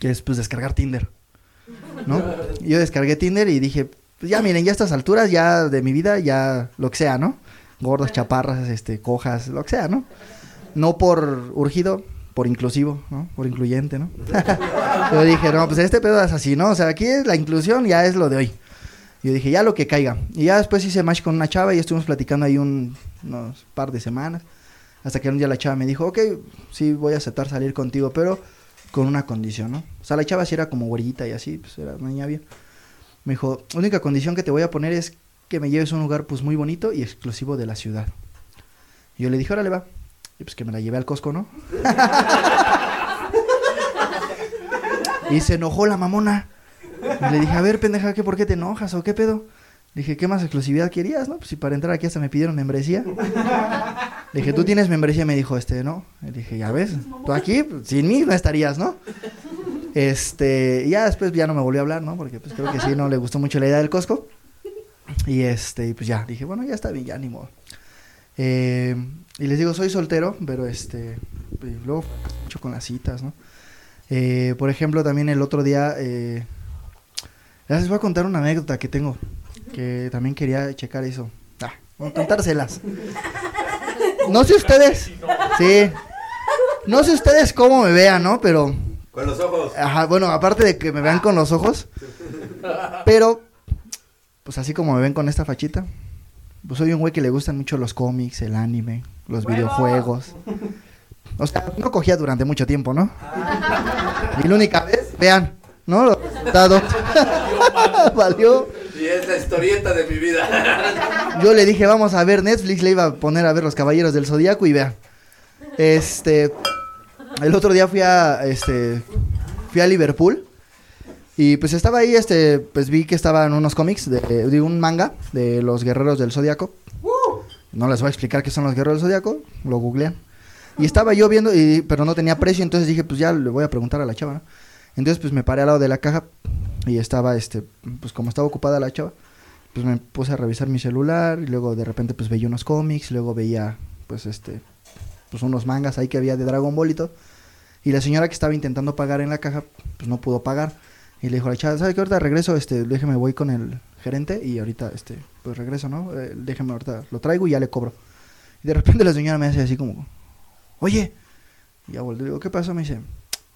Que es, pues, descargar Tinder, ¿no? Yo descargué Tinder y dije, pues ya miren, ya a estas alturas, ya de mi vida, ya lo que sea, ¿no? Gordos, chaparras, este, cojas, lo que sea, ¿no? No por urgido, por inclusivo, ¿no? Por incluyente, ¿no? Yo dije, no, pues este pedo es así, ¿no? O sea, aquí es la inclusión, ya es lo de hoy. Yo dije, ya lo que caiga. Y ya después hice match con una chava y estuvimos platicando ahí un, unos par de semanas. Hasta que un día la chava me dijo, ok, sí voy a aceptar salir contigo, pero con una condición, ¿no? O sea, la chava sí era como güerita y así, pues era una niña bien. Me dijo, única condición que te voy a poner es que me lleves a un lugar pues muy bonito y exclusivo de la ciudad. Y yo le dije, órale va. Y pues que me la llevé al Costco, ¿no? y se enojó la mamona. Y le dije, a ver, pendeja, ¿qué, ¿por qué te enojas o qué pedo? Le dije, ¿qué más exclusividad querías, no? Pues si para entrar aquí hasta me pidieron membresía. Le dije, ¿tú tienes membresía? Me dijo, este, ¿no? Le dije, ya ves, tú aquí, pues, sin mí no estarías, ¿no? Este, ya después ya no me volvió a hablar, ¿no? Porque pues creo que sí, no le gustó mucho la idea del Costco. Y este, pues ya, dije, bueno, ya está bien, ya ni modo. Eh, y les digo, soy soltero, pero este, y luego mucho con las citas, ¿no? Eh, por ejemplo, también el otro día, eh, les voy a contar una anécdota que tengo, que también quería checar eso. Ah, voy a contárselas. No sé ustedes, sí, no sé ustedes cómo me vean, ¿no? Pero, Con los ojos. ajá, bueno, aparte de que me vean con los ojos, pero, pues así como me ven con esta fachita, pues soy un güey que le gustan mucho los cómics, el anime, los videojuegos. O sea, no cogía durante mucho tiempo, ¿no? Y la única vez, vean, ¿no? Resultados. Valió. Y es la historieta de mi vida. Yo le dije, vamos a ver Netflix, le iba a poner a ver Los Caballeros del Zodíaco y vean. Este, el otro día fui a, este, fui a Liverpool y pues estaba ahí, este, pues vi que estaban unos cómics de, de un manga de los Guerreros del Zodíaco. No les voy a explicar qué son los Guerreros del Zodíaco, lo googlean. Y estaba yo viendo, y, pero no tenía precio, entonces dije, pues ya le voy a preguntar a la chava, ¿no? Entonces, pues me paré al lado de la caja y estaba, este, pues como estaba ocupada la chava, pues me puse a revisar mi celular y luego de repente pues veía unos cómics, luego veía, pues este, pues unos mangas ahí que había de Dragon Ball y la señora que estaba intentando pagar en la caja, pues no pudo pagar. Y le dijo a la chava, ¿sabe qué? Ahorita regreso, este, déjeme voy con el gerente y ahorita, este, pues regreso, ¿no? Eh, déjeme ahorita, lo traigo y ya le cobro. Y de repente la señora me hace así como, oye, y ya volteo, digo, ¿qué pasó? Me dice,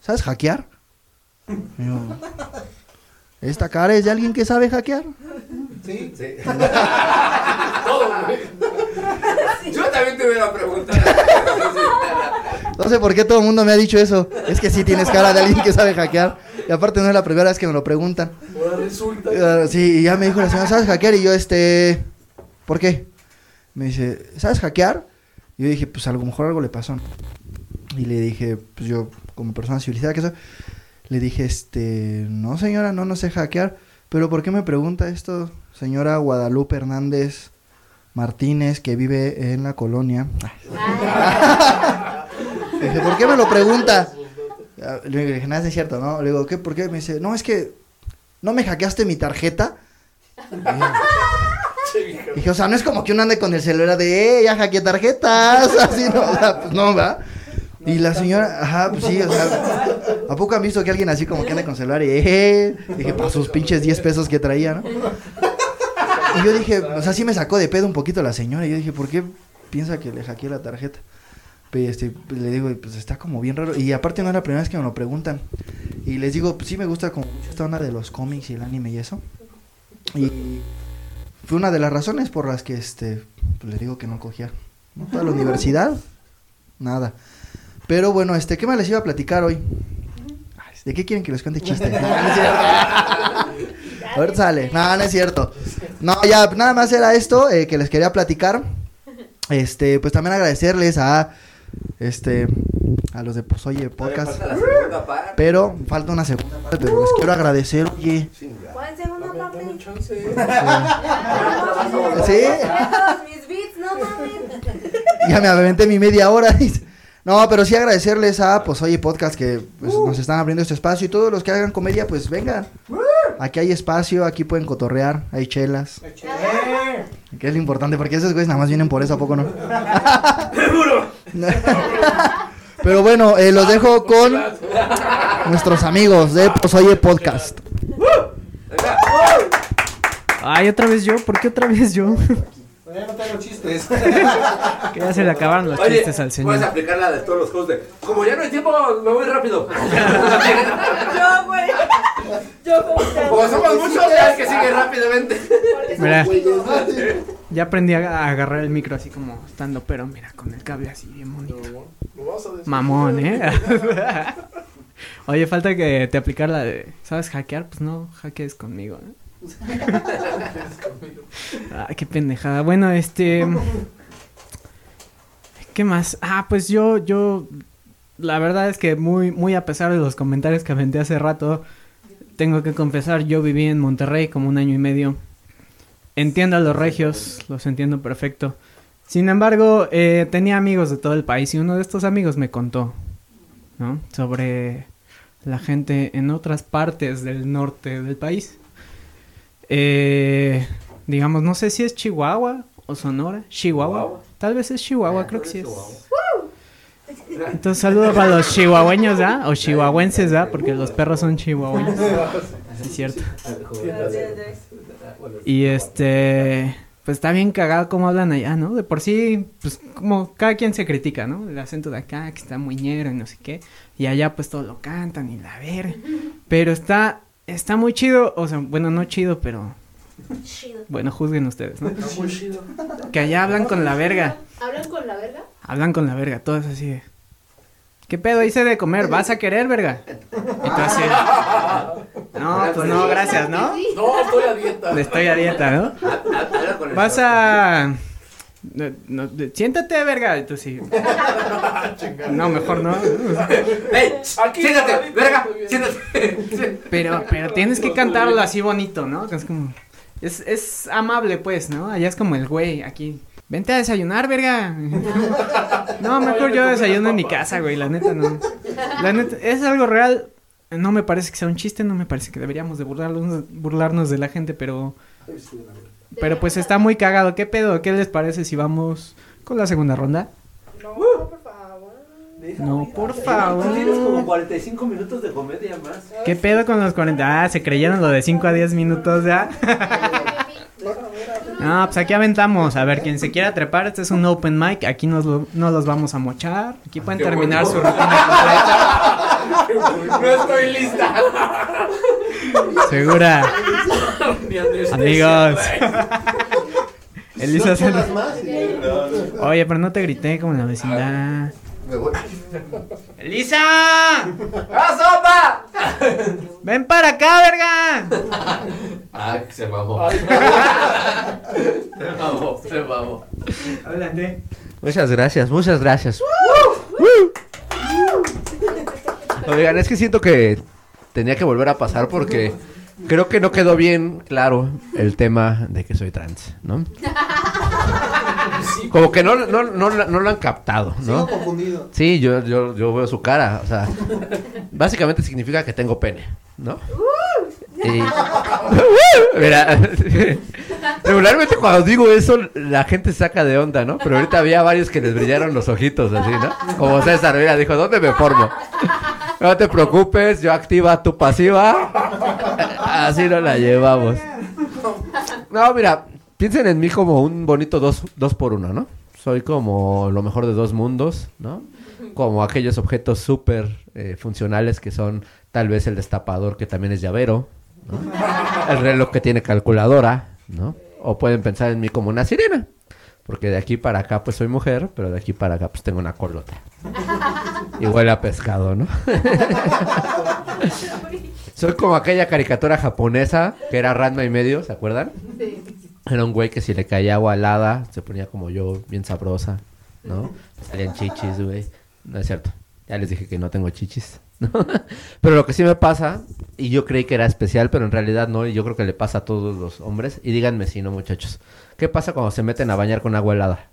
¿sabes hackear? Yo, ¿esta cara es de alguien que sabe hackear? Sí. sí. Todo, güey. Yo también te hubiera preguntado. No sé por qué todo el mundo me ha dicho eso. Es que sí tienes cara de alguien que sabe hackear. Y aparte no es la primera vez que me lo preguntan. Ahora resulta. Eh, sí, y ya me dijo la señora, ¿sabes hackear? Y yo, este, ¿por qué? Me dice, ¿sabes hackear? Y yo dije, pues a lo mejor algo le pasó. Y le dije, pues yo, como persona civilizada que soy, le dije, este, no señora, no, no sé hackear. Pero ¿por qué me pregunta esto, señora Guadalupe Hernández Martínez, que vive en la colonia? Le dije, ¿por qué me lo pregunta? Ah, Le dije, nada, es cierto, ¿no? Le digo, ¿qué? ¿Por qué? Me dice, no, es que no me hackeaste mi tarjeta. Dije, o sea, no es como que uno ande con el celular de, eh, ya hackeé tarjetas. Así, no, o sea, pues no, va. Y la señora, ajá, pues sí, o sea, ¿a poco han visto que alguien así como que anda con celular y, eh? Dije, para sus pinches 10 pesos que traía, ¿no? Y yo dije, o sea, sí me sacó de pedo un poquito la señora. Y yo dije, ¿por qué piensa que le hackeé la tarjeta? Este, pues, le digo, pues está como bien raro. Y aparte no es la primera vez que me lo preguntan. Y les digo, pues sí me gusta como mucho esta onda de los cómics y el anime y eso. Y fue una de las razones por las que este, pues, le digo que no cogía. ¿No? Toda la universidad, nada. Pero bueno, este, ¿qué más les iba a platicar hoy? ¿De qué quieren que les cuente chistes? No, no es cierto. Ahorita sale. No, no es cierto. No, ya, nada más era esto eh, que les quería platicar. Este, pues también agradecerles a este a los de Pues Oye Podcast. Falta la segunda parte. Pero falta una segunda parte, pero les quiero agradecer, oye. ¿Cuál segunda parte? ¿Sí? Todos mis beats, no mames. Ya me aventé mi media hora. dice. No, pero sí agradecerles a Pues Oye Podcast que pues, nos están abriendo este espacio y todos los que hagan comedia, pues vengan. Aquí hay espacio, aquí pueden cotorrear, hay chelas. Que es lo importante, porque esos güeyes nada más vienen por eso, ¿a poco no? Pero bueno, eh, los dejo con nuestros amigos de Pues Oye Podcast. Ay, otra vez yo, ¿por qué otra vez yo? Chistes. que ya se le acabaron los Oye, chistes al señor. puedes aplicar la de todos los juegos de. Como ya no hay tiempo, me voy rápido. Yo, güey. Yo como Como somos muchos, ya que sigue rápidamente. Mira, ya aprendí a agarrar el micro así como estando, pero mira, con el cable así bien bonito. Lo vas a decir. Mamón, ¿eh? Oye, falta que te aplicar la de, ¿sabes hackear? Pues no, hackees conmigo, ¿eh? Ay, qué pendejada. Bueno, este... ¿Qué más? Ah, pues yo, yo... La verdad es que muy, muy a pesar de los comentarios que aventé hace rato, tengo que confesar, yo viví en Monterrey como un año y medio. Entiendo a los regios, los entiendo perfecto. Sin embargo, eh, tenía amigos de todo el país y uno de estos amigos me contó, ¿no? Sobre la gente en otras partes del norte del país. Eh, digamos, no sé si es Chihuahua o Sonora. Chihuahua. Chihuahua. Tal vez es Chihuahua, creo que sí es. Chihuahua. Entonces saludos para los chihuahueños, ¿ah? O chihuahuenses, ¿ah? Porque los perros son chihuahueños. Es cierto. Y este, pues está bien cagado cómo hablan allá, ¿no? De por sí, pues como cada quien se critica, ¿no? El acento de acá, que está muñero y no sé qué. Y allá pues todo lo cantan y la ver. Pero está, está muy chido, o sea, bueno, no chido, pero Chido. bueno, juzguen ustedes, ¿no? Está muy chido. Que allá hablan con la verga. ¿Hablan con la verga? Hablan con la verga, todo es así de... ¿Qué pedo hice de comer? ¿Vas a querer, verga? Y tú así... No, pues no, gracias, ¿no? No, estoy a dieta. Estoy a dieta, ¿no? Vas a... no, no, siéntate, verga. Y tú sí. No, mejor no. ¡Ey! Siéntate, verga, siéntate. Pero, pero tienes que cantarlo así bonito, ¿no? Es como... Es, es amable, pues, ¿no? Allá es como el güey, aquí. Vente a desayunar, verga. No, mejor yo desayuno en mi casa, güey. La neta, no. La neta, es algo real. No me parece que sea un chiste, no me parece que deberíamos de burlarnos, burlarnos de la gente, pero... Pero pues está muy cagado. ¿Qué pedo? ¿Qué les parece si vamos con la segunda ronda? No, por favor. No, por Tú tienes como favor. 45 minutos de comedia más. ¿Qué pedo con los 40? Ah, se creyeron lo de 5 a 10 minutos ya. No, pues aquí aventamos. A ver, quien se quiera trepar, este es un open mic. Aquí nos lo- no los vamos a mochar. Aquí pueden Qué terminar bueno. su rutina completa. No estoy lista. Segura. Amigos. Elisa se... Oye, pero no te grité como en la vecindad. Me voy. ¡Elisa! ¡Ah, sopa! ¡Ven para acá, verga! Ah, se mamó. Se mamó, se mamó. Adelante. Muchas gracias, muchas gracias. Oigan, es que siento que tenía que volver a pasar porque creo que no quedó bien claro el tema de que soy trans, ¿no? Como que no, no, no, no lo han captado, Sigo ¿no? confundido. Sí, yo, yo, yo veo su cara, o sea, básicamente significa que tengo pene, ¿no? Y- Mira, regularmente cuando digo eso, la gente se saca de onda, ¿no? Pero ahorita había varios que les brillaron los ojitos así, ¿no? Como César, mira, dijo, ¿dónde me formo? No te preocupes, yo activa tu pasiva. Así no la llevamos. No, mira, piensen en mí como un bonito dos, dos por uno, ¿no? Soy como lo mejor de dos mundos, ¿no? Como aquellos objetos súper eh, funcionales que son tal vez el destapador que también es llavero, ¿no? el reloj que tiene calculadora, ¿no? O pueden pensar en mí como una sirena, porque de aquí para acá pues soy mujer, pero de aquí para acá pues tengo una colota. Y huele a pescado, ¿no? Soy como aquella caricatura japonesa que era Ranma y medio, ¿se acuerdan? Era un güey que si le caía agua helada, se ponía como yo, bien sabrosa, ¿no? Salían chichis, güey. No es cierto. Ya les dije que no tengo chichis. ¿no? pero lo que sí me pasa, y yo creí que era especial, pero en realidad no, y yo creo que le pasa a todos los hombres. Y díganme si no, muchachos. ¿Qué pasa cuando se meten a bañar con agua helada?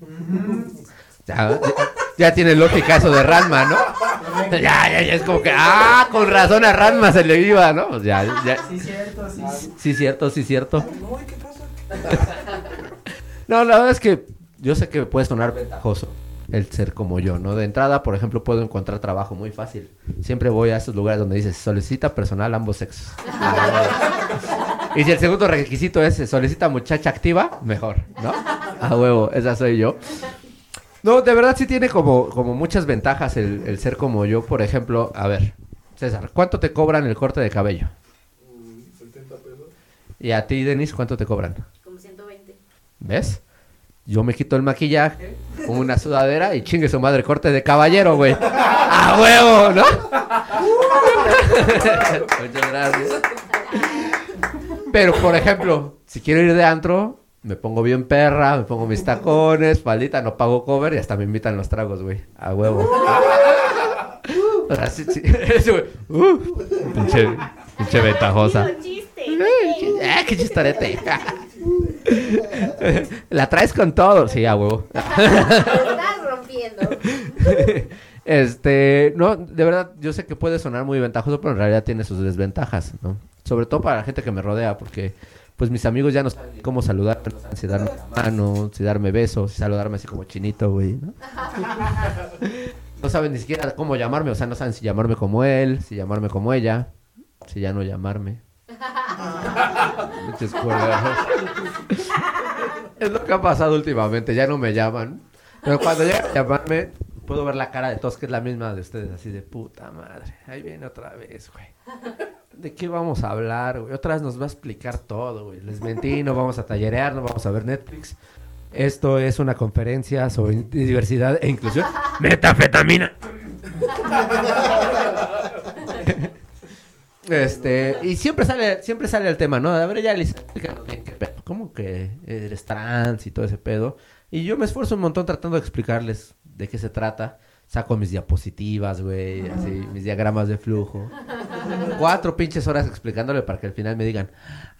Ya, tiene lógica eso de Ranma, ¿no? Ya, ya, ya es como que, ah, con razón a Ranma se le iba, ¿no? Pues ya, ya. Sí, cierto, sí. Sí, cierto, sí, cierto. No, la verdad es que yo sé que puede sonar ventajoso el ser como yo, ¿no? De entrada, por ejemplo, puedo encontrar trabajo muy fácil. Siempre voy a esos lugares donde dice solicita personal ambos sexos. y si el segundo requisito es solicita muchacha activa, mejor, ¿no? A huevo, esa soy yo. No, de verdad sí tiene como, como muchas ventajas el, el ser como yo. Por ejemplo, a ver, César, ¿cuánto te cobran el corte de cabello? 70 pesos. Y a ti, Denis, ¿cuánto te cobran? Como 120. ¿Ves? Yo me quito el maquillaje, con una sudadera y chingue su madre, corte de caballero, güey. ¡A huevo, ¿no? Muchas gracias. Pero, por ejemplo, si quiero ir de antro, me pongo bien perra, me pongo mis tacones, faldita, no pago cover y hasta me invitan los tragos, güey. A huevo. O sea, sí, sí. Eso, güey. Uh, pinche, pinche ventajosa. ¡Ah, qué chistorete! La traes con todo. Sí, a huevo. Estás rompiendo. Este, no, de verdad, yo sé que puede sonar muy ventajoso, pero en realidad tiene sus desventajas, ¿no? Sobre todo para la gente que me rodea, porque pues mis amigos ya no saben ni cómo saludar, si darme la mano, si darme besos, si saludarme así como chinito, güey, ¿no? No saben ni siquiera cómo llamarme, o sea, no saben si llamarme como él, si llamarme como ella, si ya no llamarme. Culeros. es lo que ha pasado últimamente, ya no me llaman. Pero cuando llegan a llamarme, puedo ver la cara de todos, que es la misma de ustedes, así de puta madre. Ahí viene otra vez, güey. ¿De qué vamos a hablar, güey? Otra vez nos va a explicar todo, güey. Les mentí, no vamos a tallerear, no vamos a ver Netflix. Esto es una conferencia sobre diversidad e inclusión. ¡Metafetamina! Este, y siempre sale, siempre sale el tema, ¿no? A ver, ya pedo. ¿Cómo que eres trans y todo ese pedo? Y yo me esfuerzo un montón tratando de explicarles de qué se trata. Saco mis diapositivas, güey, así, mis diagramas de flujo. Cuatro pinches horas explicándole para que al final me digan,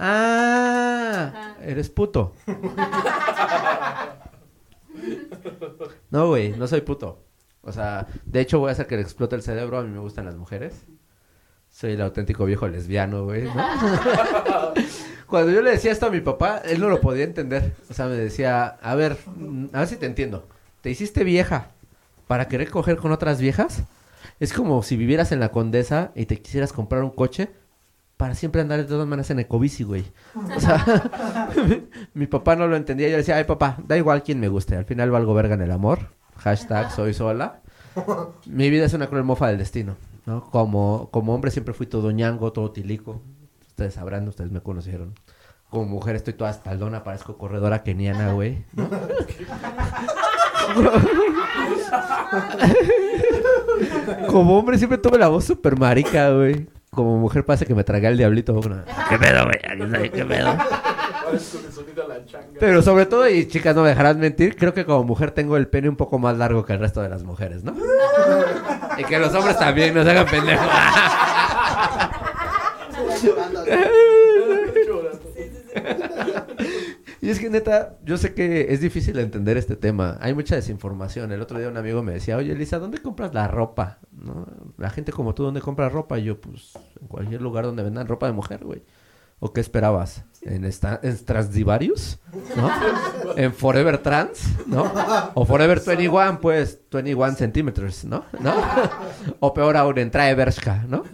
ah, eres puto. No, güey, no soy puto. O sea, de hecho voy a hacer que le explote el cerebro. A mí me gustan las mujeres. Soy el auténtico viejo lesbiano, güey. ¿no? Cuando yo le decía esto a mi papá, él no lo podía entender. O sea, me decía, a ver, a ver si te entiendo. ¿Te hiciste vieja para querer coger con otras viejas? Es como si vivieras en la Condesa y te quisieras comprar un coche para siempre andar de todas maneras en Ecobici, güey. O sea, mi, mi papá no lo entendía. Yo decía, ay, papá, da igual quién me guste. Al final valgo verga en el amor. Hashtag soy sola. Mi vida es una cruel mofa del destino, ¿no? Como, como hombre siempre fui todo ñango, todo tilico. Ustedes sabrán, ustedes me conocieron. Como mujer estoy toda espaldona, parezco corredora keniana, güey. ¿no? Como hombre siempre tuve la voz super marica, güey. Como mujer pasa que me tragué al diablito. Bueno, ¿Qué pedo, güey? ¿Qué pedo? El. Pero sobre todo, y chicas no me dejarán mentir, creo que como mujer tengo el pene un poco más largo que el resto de las mujeres, ¿no? y que los hombres también nos hagan pendejos. es que neta, yo sé que es difícil entender este tema. Hay mucha desinformación. El otro día un amigo me decía, oye Elisa, ¿dónde compras la ropa? ¿No? La gente como tú, ¿dónde compras ropa? Y yo, pues, en cualquier lugar donde vendan ropa de mujer, güey. ¿O qué esperabas? ¿En, Transdivarius? ¿No? ¿En Forever Trans? ¿No? O Forever 21, pues 21 centímetros, ¿no? ¿No? O peor aún, en Trae Bershka, ¿no?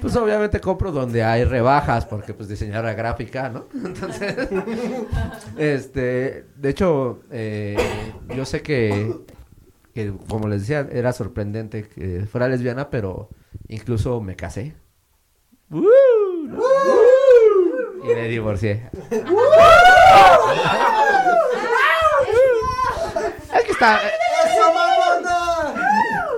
Pues obviamente compro donde hay rebajas, porque pues diseñadora gráfica, ¿no? Entonces, este, de hecho, eh, yo sé que, que, como les decía, era sorprendente que fuera lesbiana, pero incluso me casé. Y me divorcié. es que está,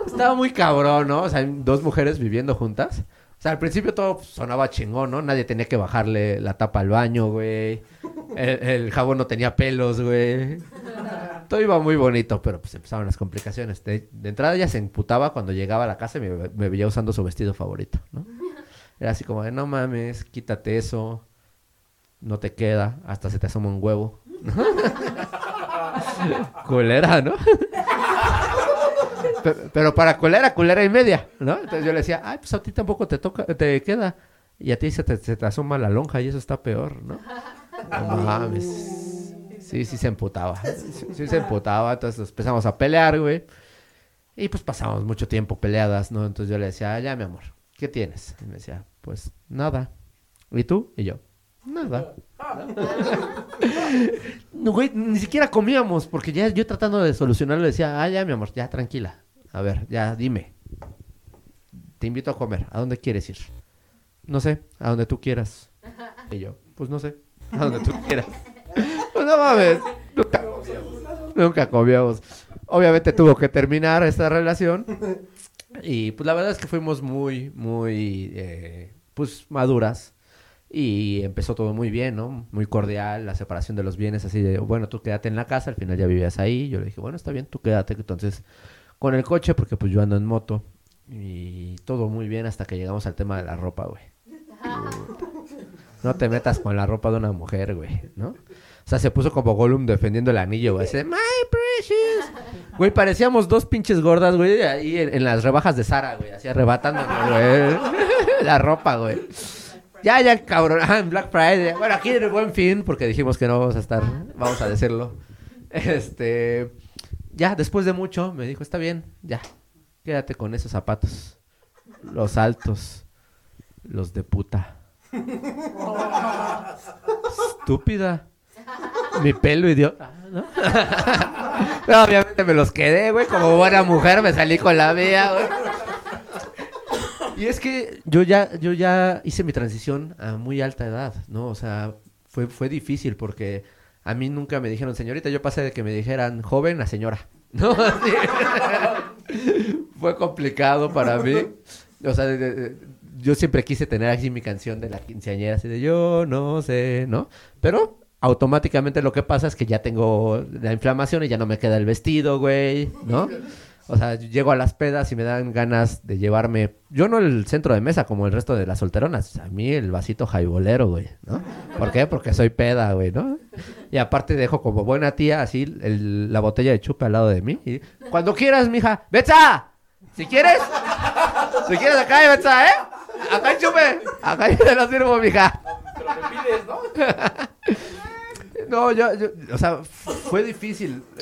estaba muy cabrón, ¿no? O sea, dos mujeres viviendo juntas. O sea, al principio todo sonaba chingón, ¿no? Nadie tenía que bajarle la tapa al baño, güey. El, el jabón no tenía pelos, güey. Todo iba muy bonito, pero pues empezaron las complicaciones. De, de entrada ella se emputaba cuando llegaba a la casa y me, me veía usando su vestido favorito, ¿no? Era así como de, no mames, quítate eso. No te queda, hasta se te asoma un huevo. Culera, ¿no? Pe- Pero para culera, culera y media, ¿no? Entonces yo le decía, ay, pues a ti tampoco te toca, te queda. Y a ti se te, asoma la lonja y eso está peor, ¿no? No mames. Sí, sí se emputaba. Sí, sí se emputaba. Entonces empezamos a pelear, güey. Y pues pasamos mucho tiempo peleadas, ¿no? Entonces yo le decía, "Ah, ya, mi amor, ¿qué tienes? Y me decía, pues nada. ¿Y tú? Y yo, nada. No, güey, ni siquiera comíamos, porque ya yo tratando de solucionarlo decía, ah, ya, mi amor, ya, tranquila. A ver, ya, dime. Te invito a comer. ¿A dónde quieres ir? No sé, a donde tú quieras. Y yo, pues no sé, a donde tú quieras. Pues no mames, nunca, nunca comíamos. Obviamente tuvo que terminar esta relación. Y pues la verdad es que fuimos muy, muy, eh, pues maduras. Y empezó todo muy bien, ¿no? Muy cordial, la separación de los bienes, así de, bueno, tú quédate en la casa, al final ya vivías ahí. Yo le dije, bueno, está bien, tú quédate. Entonces, con el coche, porque pues yo ando en moto. Y todo muy bien hasta que llegamos al tema de la ropa, güey. No te metas con la ropa de una mujer, güey, ¿no? O sea, se puso como Gollum defendiendo el anillo, güey. Así de, My precious. Güey, parecíamos dos pinches gordas, güey, ahí en, las rebajas de Sara, güey. Así arrebatando, güey. La ropa, güey. Ya, ya, cabrón. Ah, en Black Friday. Bueno, aquí en el buen fin, porque dijimos que no vamos a estar, vamos a decirlo. Este. Ya, después de mucho, me dijo, está bien, ya. Quédate con esos zapatos. Los altos. Los de puta. Estúpida. Mi pelo idiota. ¿no? Obviamente me los quedé, güey. Como buena mujer me salí con la mía, güey. Y es que yo ya, yo ya hice mi transición a muy alta edad, ¿no? O sea, fue, fue difícil porque a mí nunca me dijeron señorita, yo pasé de que me dijeran joven a señora, ¿no? Fue complicado para mí. O sea, yo siempre quise tener así mi canción de la quinceañera, así de yo no sé, ¿no? Pero automáticamente lo que pasa es que ya tengo la inflamación y ya no me queda el vestido, güey, ¿no? O sea, yo llego a las pedas y me dan ganas de llevarme, yo no el centro de mesa como el resto de las solteronas, a mí el vasito jaibolero, güey, ¿no? ¿Por qué? Porque soy peda, güey, ¿no? Y aparte dejo como buena tía así el- la botella de chupe al lado de mí y cuando quieras, mija, ¡Betsa! Si quieres, si quieres acá Betsa, ¿eh? Acá hay chupe, acá hay te lo sirvo, mija. Te lo me pides, ¿no? No, yo, yo, o sea, fue difícil.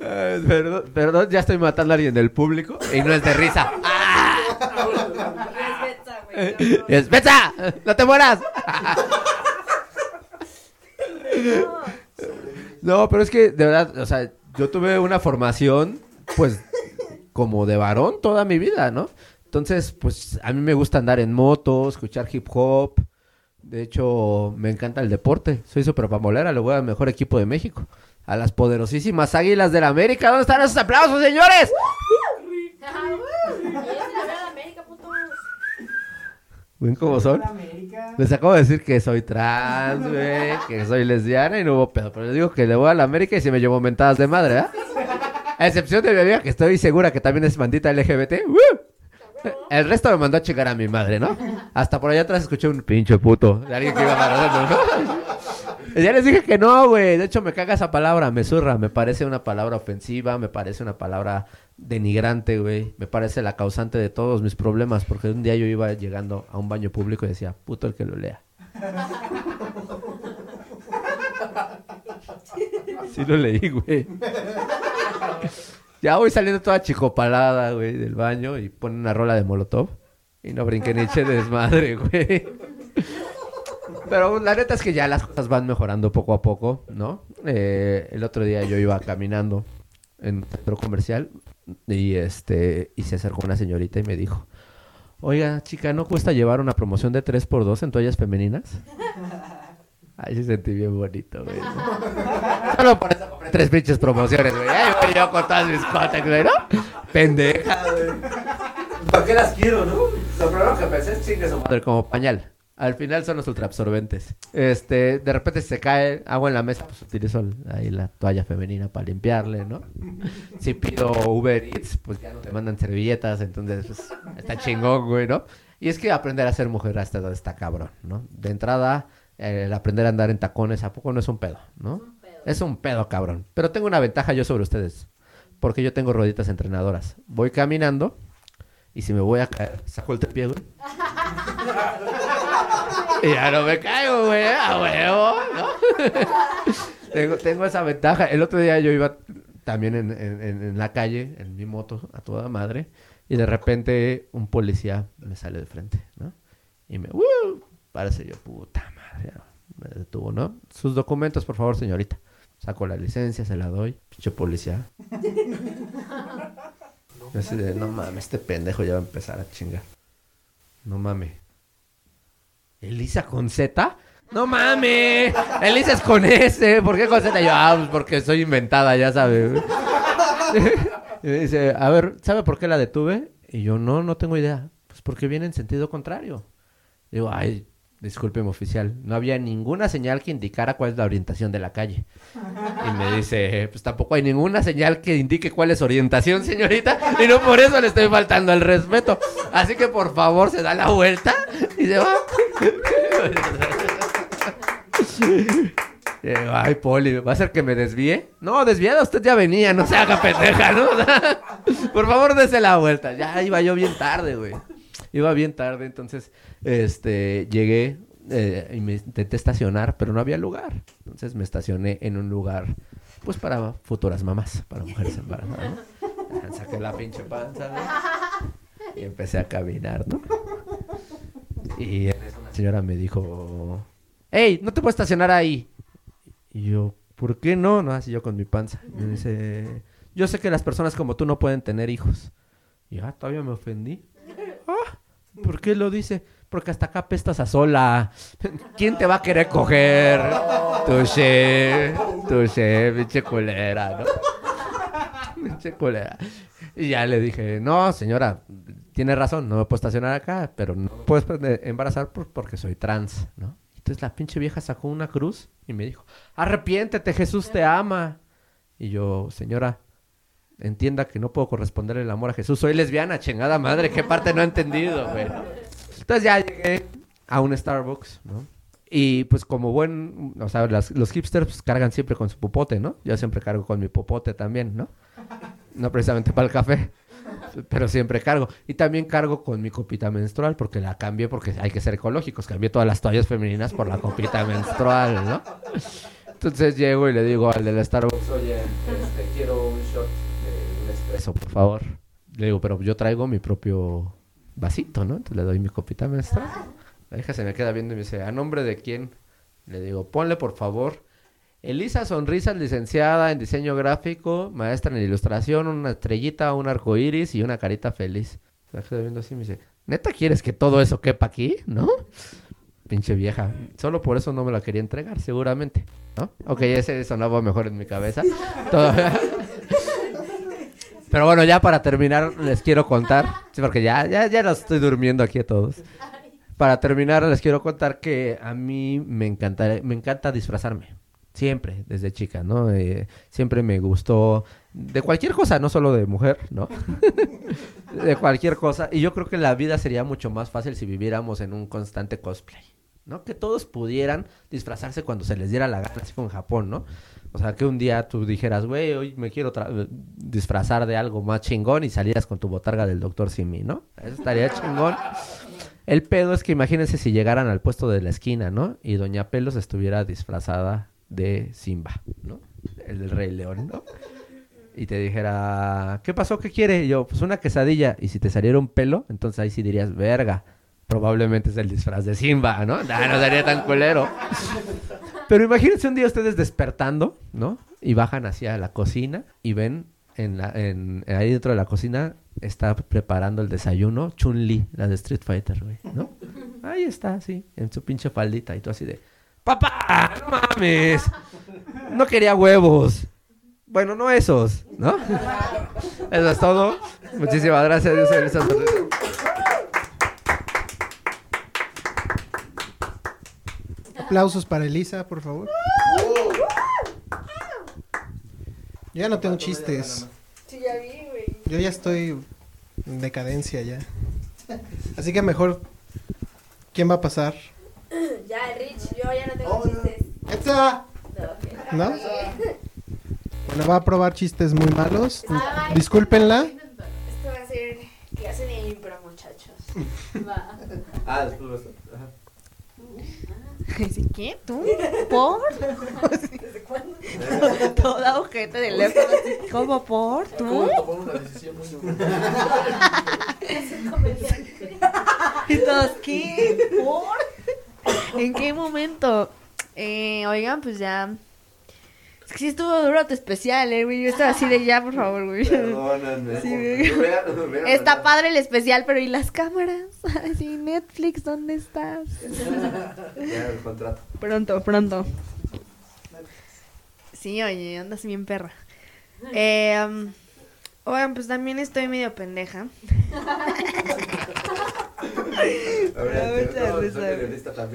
Ay, perdón, perdón, ya estoy matando a alguien del público y no es de risa. ¡Ah! Güey. Es ¡Betsa! ¡No te mueras! No, pero es que, de verdad, o sea, yo tuve una formación, pues, como de varón toda mi vida, ¿no? Entonces, pues, a mí me gusta andar en moto, escuchar hip hop. De hecho, me encanta el deporte. Soy súper pamolera, le voy al mejor equipo de México. A las poderosísimas Águilas del América. ¿Dónde están esos aplausos, señores? ¿Ven cómo son? Les acabo de decir que soy trans, güey, que soy lesbiana y no hubo pedo. Pero les digo que le voy a la América y se me llevó mentadas de madre, ¿eh? A excepción de mi amiga que estoy segura que también es bandita LGBT. ¡Woo! El resto me mandó a chingar a mi madre, ¿no? Hasta por allá atrás escuché un pinche puto de alguien que iba agarrando, ¿no? Ya les dije que no, güey. De hecho, me caga esa palabra, me zurra. Me parece una palabra ofensiva, me parece una palabra denigrante, güey. Me parece la causante de todos mis problemas. Porque un día yo iba llegando a un baño público y decía, puto el que lo lea. Sí lo leí, güey. Ya voy saliendo toda chicopalada, güey, del baño y pone una rola de Molotov. Y no brinqué ni eché desmadre, güey. Pero la neta es que ya las cosas van mejorando poco a poco, ¿no? Eh, el otro día yo iba caminando en un centro comercial y este y se acercó una señorita y me dijo, oiga, chica, ¿no cuesta llevar una promoción de 3x2 en toallas femeninas? Ay, se sentí bien bonito, güey. Solo por eso compré tres pinches promociones, güey. Ay, güey, yo con todas mis cotas, güey, ¿no? Pendeja, güey. ¿Para qué las quiero, no? Lo primero que pensé es chingue su. Madre, como pañal. Al final son los ultraabsorbentes. Este, de repente se cae agua en la mesa, pues utilizo ahí la toalla femenina para limpiarle, ¿no? Si pido Uber Eats, pues ya no te mandan servilletas, entonces pues, está chingón, güey, ¿no? Y es que aprender a ser mujer hasta donde está cabrón, ¿no? De entrada, el aprender a andar en tacones, ¿a poco no es un pedo, no? Es un pedo, cabrón. Pero tengo una ventaja yo sobre ustedes, porque yo tengo roditas entrenadoras. Voy caminando y si me voy a caer, saco el pie, güey. Y ya no me caigo, güey, a huevo, ¿no? tengo, tengo esa ventaja. El otro día yo iba también en, en- la calle, en mi moto, a toda madre, y de repente un policía me sale de frente, ¿no? Y me. Parece yo, puta madre, me detuvo, ¿no? Sus documentos, por favor, señorita. Saco la licencia, se la doy. Pinche policía. No mames, este pendejo ya va a empezar a chingar. No mames. ¿Elisa con Z? ¡No mames! Elisa es con S. ¿Por qué con Z? Yo, ah, pues porque soy inventada, ya sabes. y me dice, a ver, ¿sabe por qué la detuve? Y yo, no, no tengo idea. Pues porque viene en sentido contrario. Digo, ay, discúlpeme oficial, no había ninguna señal que indicara cuál es la orientación de la calle. Y me dice, pues tampoco hay ninguna señal que indique cuál es orientación, señorita, y no por eso le estoy faltando el respeto. Así que por favor se da la vuelta y se va. Ay, Poli, ¿va a ser que me desvíe? No, desviada usted ya venía, no se haga pendeja, ¿no? Por favor, dése la vuelta. Ya iba yo bien tarde, güey. Iba bien tarde, entonces, este, llegué eh, y me intenté estacionar, pero no había lugar. Entonces me estacioné en un lugar, pues para futuras mamás, para mujeres embarazadas. Saqué la pinche panza. Y empecé a caminar, ¿no? Y en eso una señora me dijo, hey, no te puedes estacionar ahí. Y yo, ¿por qué no? No, así yo con mi panza. Me dice, yo sé que las personas como tú no pueden tener hijos. Y ah, todavía me ofendí. Ah, ¿por qué lo dice? Porque hasta acá pestas a sola. ¿Quién te va a querer coger? Touché, touché, pinche culera, ¿no? Pinche culera. Y ya le dije, no, señora, tiene razón, no me puedo estacionar acá, pero no me puedes eh, embarazar por- porque soy trans, ¿no? Entonces la pinche vieja sacó una cruz y me dijo, arrepiéntete, Jesús te ama. Y yo, señora, entienda que no puedo corresponder el amor a Jesús. Soy lesbiana, chingada madre, ¿qué parte no he entendido, güey? Entonces ya llegué a un Starbucks, ¿no? Y pues como buen, o sea, las- los hipsters pues, cargan siempre con su popote, ¿no? Yo siempre cargo con mi popote también, ¿no? No precisamente para el café, pero siempre cargo. Y también cargo con mi copita menstrual porque la cambié porque hay que ser ecológicos. Cambié todas las toallas femeninas por la copita menstrual, ¿no? Entonces llego y le digo al del Starbucks, oye, este, quiero por favor. Le digo, pero yo traigo mi propio vasito, ¿no? Entonces le doy mi copita menstrual. La hija se me queda viendo y me dice, ¿a nombre de quién? Le digo, ponle por favor Elisa Sonrisas, licenciada en diseño gráfico, maestra en ilustración, una estrellita, un arco iris y una carita feliz. Se queda viendo así y me dice, ¿neta quieres que todo eso quepa aquí? ¿No? Pinche vieja. Solo por eso no me la quería entregar, seguramente. ¿No? Ok, ese sonaba mejor en mi cabeza. Todo- Pero bueno, ya para terminar, les quiero contar. Porque ya, ya, ya estoy durmiendo aquí a todos. Para terminar, les quiero contar que a mí me encanta, me encanta disfrazarme. Siempre, desde chica, ¿no? Eh, siempre me gustó de cualquier cosa, no solo de mujer, ¿no? de cualquier cosa. Y yo creo que la vida sería mucho más fácil si viviéramos en un constante cosplay, ¿no? Que todos pudieran disfrazarse cuando se les diera la gana, así como en Japón, ¿no? O sea, que un día tú dijeras, güey, hoy me quiero disfrazar de algo más chingón y salieras con tu botarga del doctor Simi, ¿no? Eso estaría chingón. El pedo es que imagínense si llegaran al puesto de la esquina, ¿no? Y Doña Pelos estuviera disfrazada de Simba, ¿no? El del Rey León, ¿no? Y te dijera, ¿qué pasó? ¿Qué quiere? Y yo, pues una quesadilla. Y si te saliera un pelo, entonces ahí sí dirías, verga. Probablemente es el disfraz de Simba, ¿no? Nah, no sería tan culero. Pero imagínense un día ustedes despertando, ¿no? Y bajan hacia la cocina y ven en la, en, ahí dentro de la cocina está preparando el desayuno Chun-Li, la de Street Fighter, güey, ¿no? Ahí está, sí, en su pinche faldita y tú así de, ¡Papá! ¡No mames! No quería huevos. Bueno, no esos, ¿no? Eso es todo. Muchísimas gracias. Yo soy Elisa Ferreira. Aplausos para Elisa, por favor. Yo ya no tengo chistes. Sí, ya vi, güey. Yo ya estoy en decadencia ya. Así que mejor, ¿quién va a pasar? Ya, Rich, yo ya no tengo chistes. ¡Esta! No. ¿No? Bueno, va a probar chistes muy malos. Discúlpenla. Esto va a ser que hacen el impro, muchachos. Va. Ah, después Dice, ¿qué? ¿Tú? ¿Por? ¿Desde cuándo? Toda ojete del teléfono. así, ¿Cómo por? ¿Tú? tomar una decisión muy Es un comediante. Y todos, ¿qué? ¿Por? ¿En qué momento? Eh, oigan, pues ya. Sí estuvo duro tu especial, eh, güey. Yo estaba así de ya, por favor, güey. Perdónenme. Sí, güey. Está padre el especial, pero ¿y las cámaras? Así, Netflix, ¿dónde estás? Ya el contrato. Pronto, pronto. Sí, oye, andas bien perra. Eh, oigan, pues también estoy medio pendeja. risa,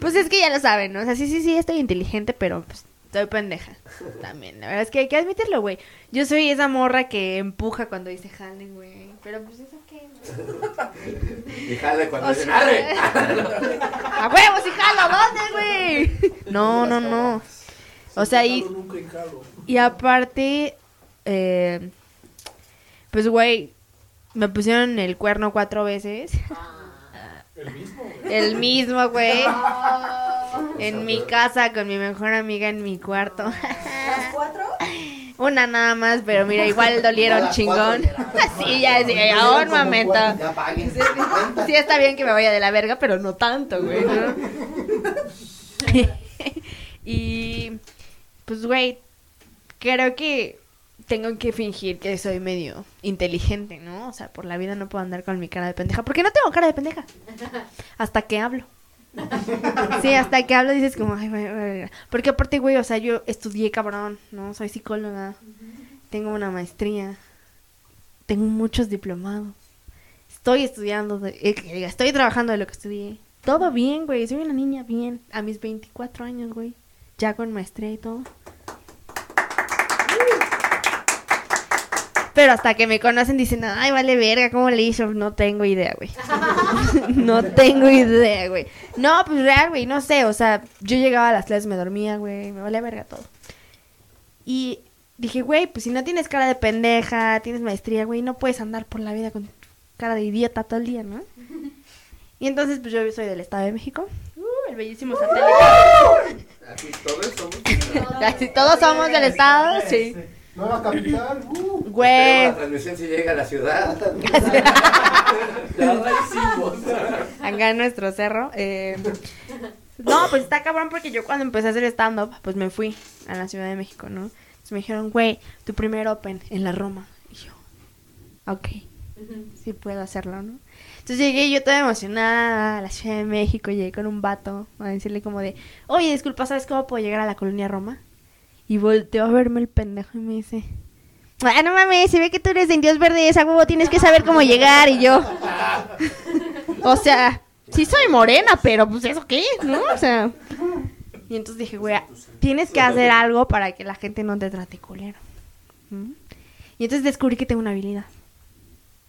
Pues es que ya lo saben, ¿no? O sea, sí, sí, sí, estoy inteligente, pero pues estoy pendeja también. La verdad es que hay que admitirlo, güey. Yo soy esa morra que empuja cuando dice jalen, güey. Pero pues eso qué. Y jale cuando O dicen, sea, ¡arre! ¡A huevos y jalo! ¿Dónde, güey? No, no, no. O sea, y, y aparte, eh, pues, güey, me pusieron el cuerno cuatro veces. El mismo. El mismo, güey. En mi casa con mi mejor amiga en mi cuarto. ¿Las cuatro? Una nada más, pero mira, igual dolieron chingón. Sí, ya, sí, ya, un momento. Sí, está bien que me vaya de la verga, pero no tanto, güey, ¿no? y, pues, güey, creo que tengo que fingir que soy medio inteligente, ¿no? O sea, por la vida no puedo andar con mi cara de pendeja, porque no tengo cara de pendeja. Hasta que hablo. Sí, hasta que hablo dices como, ay, güey, güey". Porque aparte, güey, o sea, yo estudié cabrón, ¿no? Soy psicóloga, tengo una maestría, tengo muchos diplomados, estoy estudiando, de- eh, estoy trabajando de lo que estudié. Todo bien, güey, soy una niña bien, a mis 24 años, güey, ya con maestría y todo. Pero hasta que me conocen dicen, ay, vale verga, ¿cómo le hizo? No tengo idea, güey. no tengo idea, güey. No, pues real, güey, no sé. O sea, yo llegaba a las clases, me dormía, güey, me valía verga todo. Y dije, güey, pues si no tienes cara de pendeja, tienes maestría, güey, no puedes andar por la vida con cara de idiota todo el día, ¿no? Y entonces, pues yo soy del Estado de México. Uh, el bellísimo satélite. Aquí todos somos. Casi todos somos del Estado, sí. Nueva capital. uh. Güey. La transmisión si llega a la ciudad. Acá en nuestro cerro. eh, No, pues está cabrón porque yo cuando empecé a hacer stand-up, pues me fui a la Ciudad de México, ¿no? Entonces me dijeron, güey, tu primer open en la Roma. Y yo, ok, sí puedo hacerlo, ¿no? Entonces llegué yo toda emocionada a la Ciudad de México, llegué con un vato a decirle como de, oye, disculpa, ¿sabes cómo puedo llegar a la colonia Roma? Y volteó a verme el pendejo y me dice, ah, no mames, se ve que tú eres de Indios Verdes, a huevo tienes que saber cómo llegar. Y yo, o sea, sí soy morena, pero pues eso qué, ¿no? O sea. Y entonces dije, güey, tienes que hacer algo para que la gente no te trate culero. ¿Mm? Y entonces descubrí que tengo una habilidad,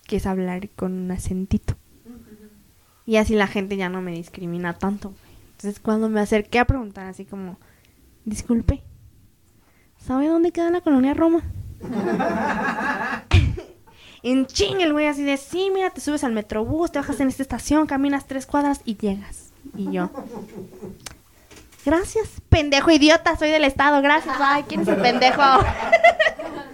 que es hablar con un acentito. Y así la gente ya no me discrimina tanto, güey. Entonces cuando me acerqué a preguntar así como, disculpe, ¿sabe dónde queda la colonia Roma? en ching el güey así de, sí, mira, te subes al metrobús, te bajas en esta estación, caminas tres cuadras y llegas. Y yo, gracias, pendejo idiota, soy del estado, gracias, ay, ¿quién es el pendejo?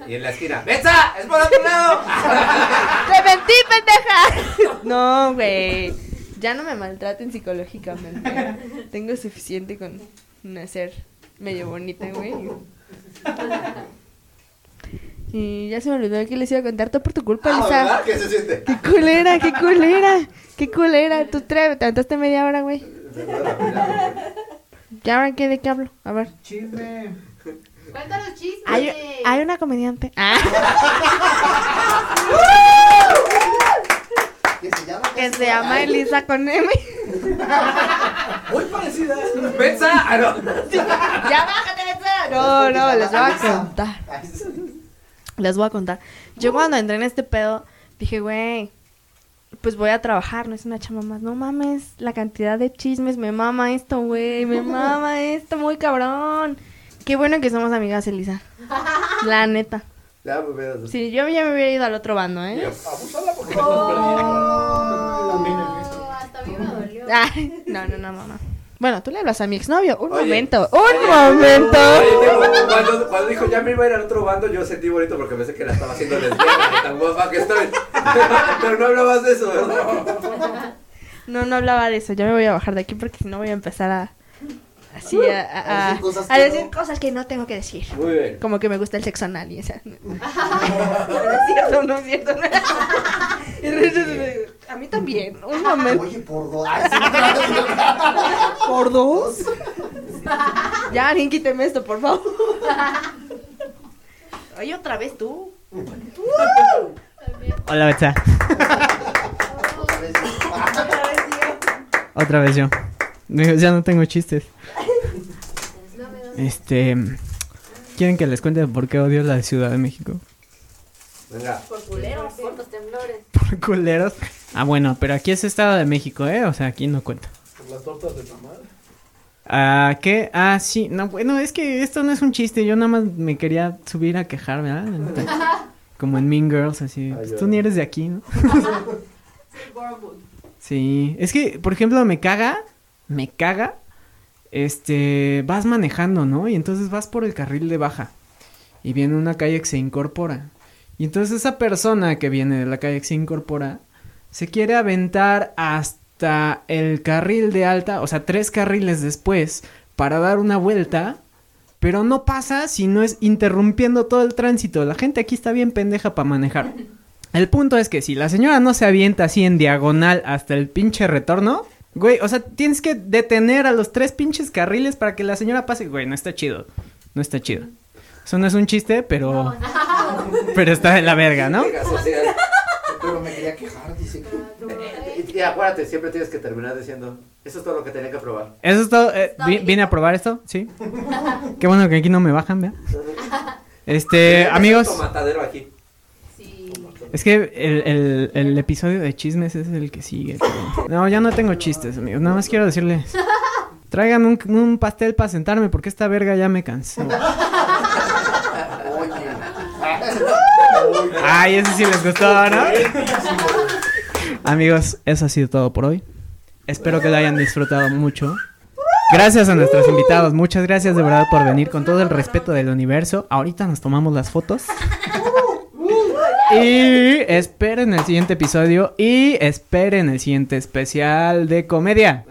Y en la esquina, ¡Betsa! ¡Es por otro lado! ¡Te mentí, pendeja! No, güey. Ya no me maltraten psicológicamente. Tengo suficiente con nacer medio bonita, güey. Y ya se me olvidó que les iba a contar todo por tu culpa, Ah, Lisa. ¿verdad? ¿Qué se siente? ¡Qué culera, qué culera! ¡Qué culera! Tú te aventaste media hora, güey. ¿Ya ahora qué? ¿De qué hablo? A ver. Chisme. Cuéntanos chismes. Hay, hay una comediante. Ah, Que se llama que se llama Elisa con M. Muy parecida. ¡Betsa! Ah, no. ¡Ya bájate! No, no, les voy a contar. Les voy a contar. Yo cuando entré en este pedo, dije, güey, pues voy a trabajar, no es una chamba más. No mames, la cantidad de chismes, me mama esto, güey, me mama esto, muy cabrón. Qué bueno que somos amigas, Elisa. La neta. Ya, me veo. Sí, yo ya me hubiera ido al otro bando, ¿eh? Abúsala porque Oh, hasta a mí me dolió. Ay, no, no, no, no, no. Bueno, tú le hablas a mi exnovio. Un Oye. momento, un Oye, momento. Oye, cuando, cuando dijo ya me iba a ir al otro bando, yo sentí bonito porque pensé que la estaba haciendo lesbiana, tan guapa que estoy. Pero no hablabas de eso, ¿verdad? No, no hablaba de eso. Ya me voy a bajar de aquí porque si no voy a empezar a. Así a, a- A decir a- cosas a que decir no. cosas que no tengo que decir. Muy bien. Como que me gusta el sexo anal y esa. No es cierto, no es cierto. no. A mí también. Un momento. Oye, por dos. ¿Por dos? Ya, alguien quíteme esto, por favor. Oye, otra vez tú. Hola, Betsa. Otra vez yo. Digo, Ya no tengo chistes. Este. ¿Quieren que les cuente por qué odio la Ciudad de México? Venga. Por culeros, por los temblores. Por culeros. Ah, bueno, pero aquí es Estado de México, ¿eh? O sea, aquí no cuenta. Por las tortas de tamal. Ah, ¿qué? Ah, sí. No, bueno, es que esto no es un chiste. Yo nada más me quería subir a quejar, ¿verdad? Como en Mean Girls, así. Pues tú ni eres de aquí, ¿no? Sí. Es que, por ejemplo, me caga. Me caga. Este. Vas manejando, ¿no? Y entonces vas por el carril de baja. Y viene una calle que se incorpora. Y entonces esa persona que viene de la calle que se incorpora. Se quiere aventar hasta el carril de alta. O sea, tres carriles después. Para dar una vuelta. Pero no pasa si no es interrumpiendo todo el tránsito. La gente aquí está bien pendeja para manejar. El punto es que si la señora no se avienta así en diagonal hasta el pinche retorno, güey, o sea, tienes que detener a los tres pinches carriles para que la señora pase. Güey, no está chido. No está chido. Eso no es un chiste, pero. Pero está de la verga, ¿no? Pero me quería quejar, dice. Y, y acuérdate, siempre tienes que terminar diciendo, eso es todo lo que tenía que probar. Eso es todo. eh, vi- ¿Vine a probar esto? Sí. Qué bueno que aquí no me bajan, vea. Este, amigos. Aquí. Es que el, el, episodio de chismes es el que sigue. pero- No, ya no tengo chistes, amigos. Nada más quiero decirles. Traigan un, un pastel para sentarme porque esta verga ya me cansó. Ay, ese sí les gustó, ¿no? Amigos, eso ha sido todo por hoy. Espero que lo hayan disfrutado mucho. Gracias a nuestros invitados. Muchas gracias de verdad por venir con todo el respeto del universo. Ahorita nos tomamos las fotos. Y esperen el siguiente episodio y esperen el siguiente especial de comedia.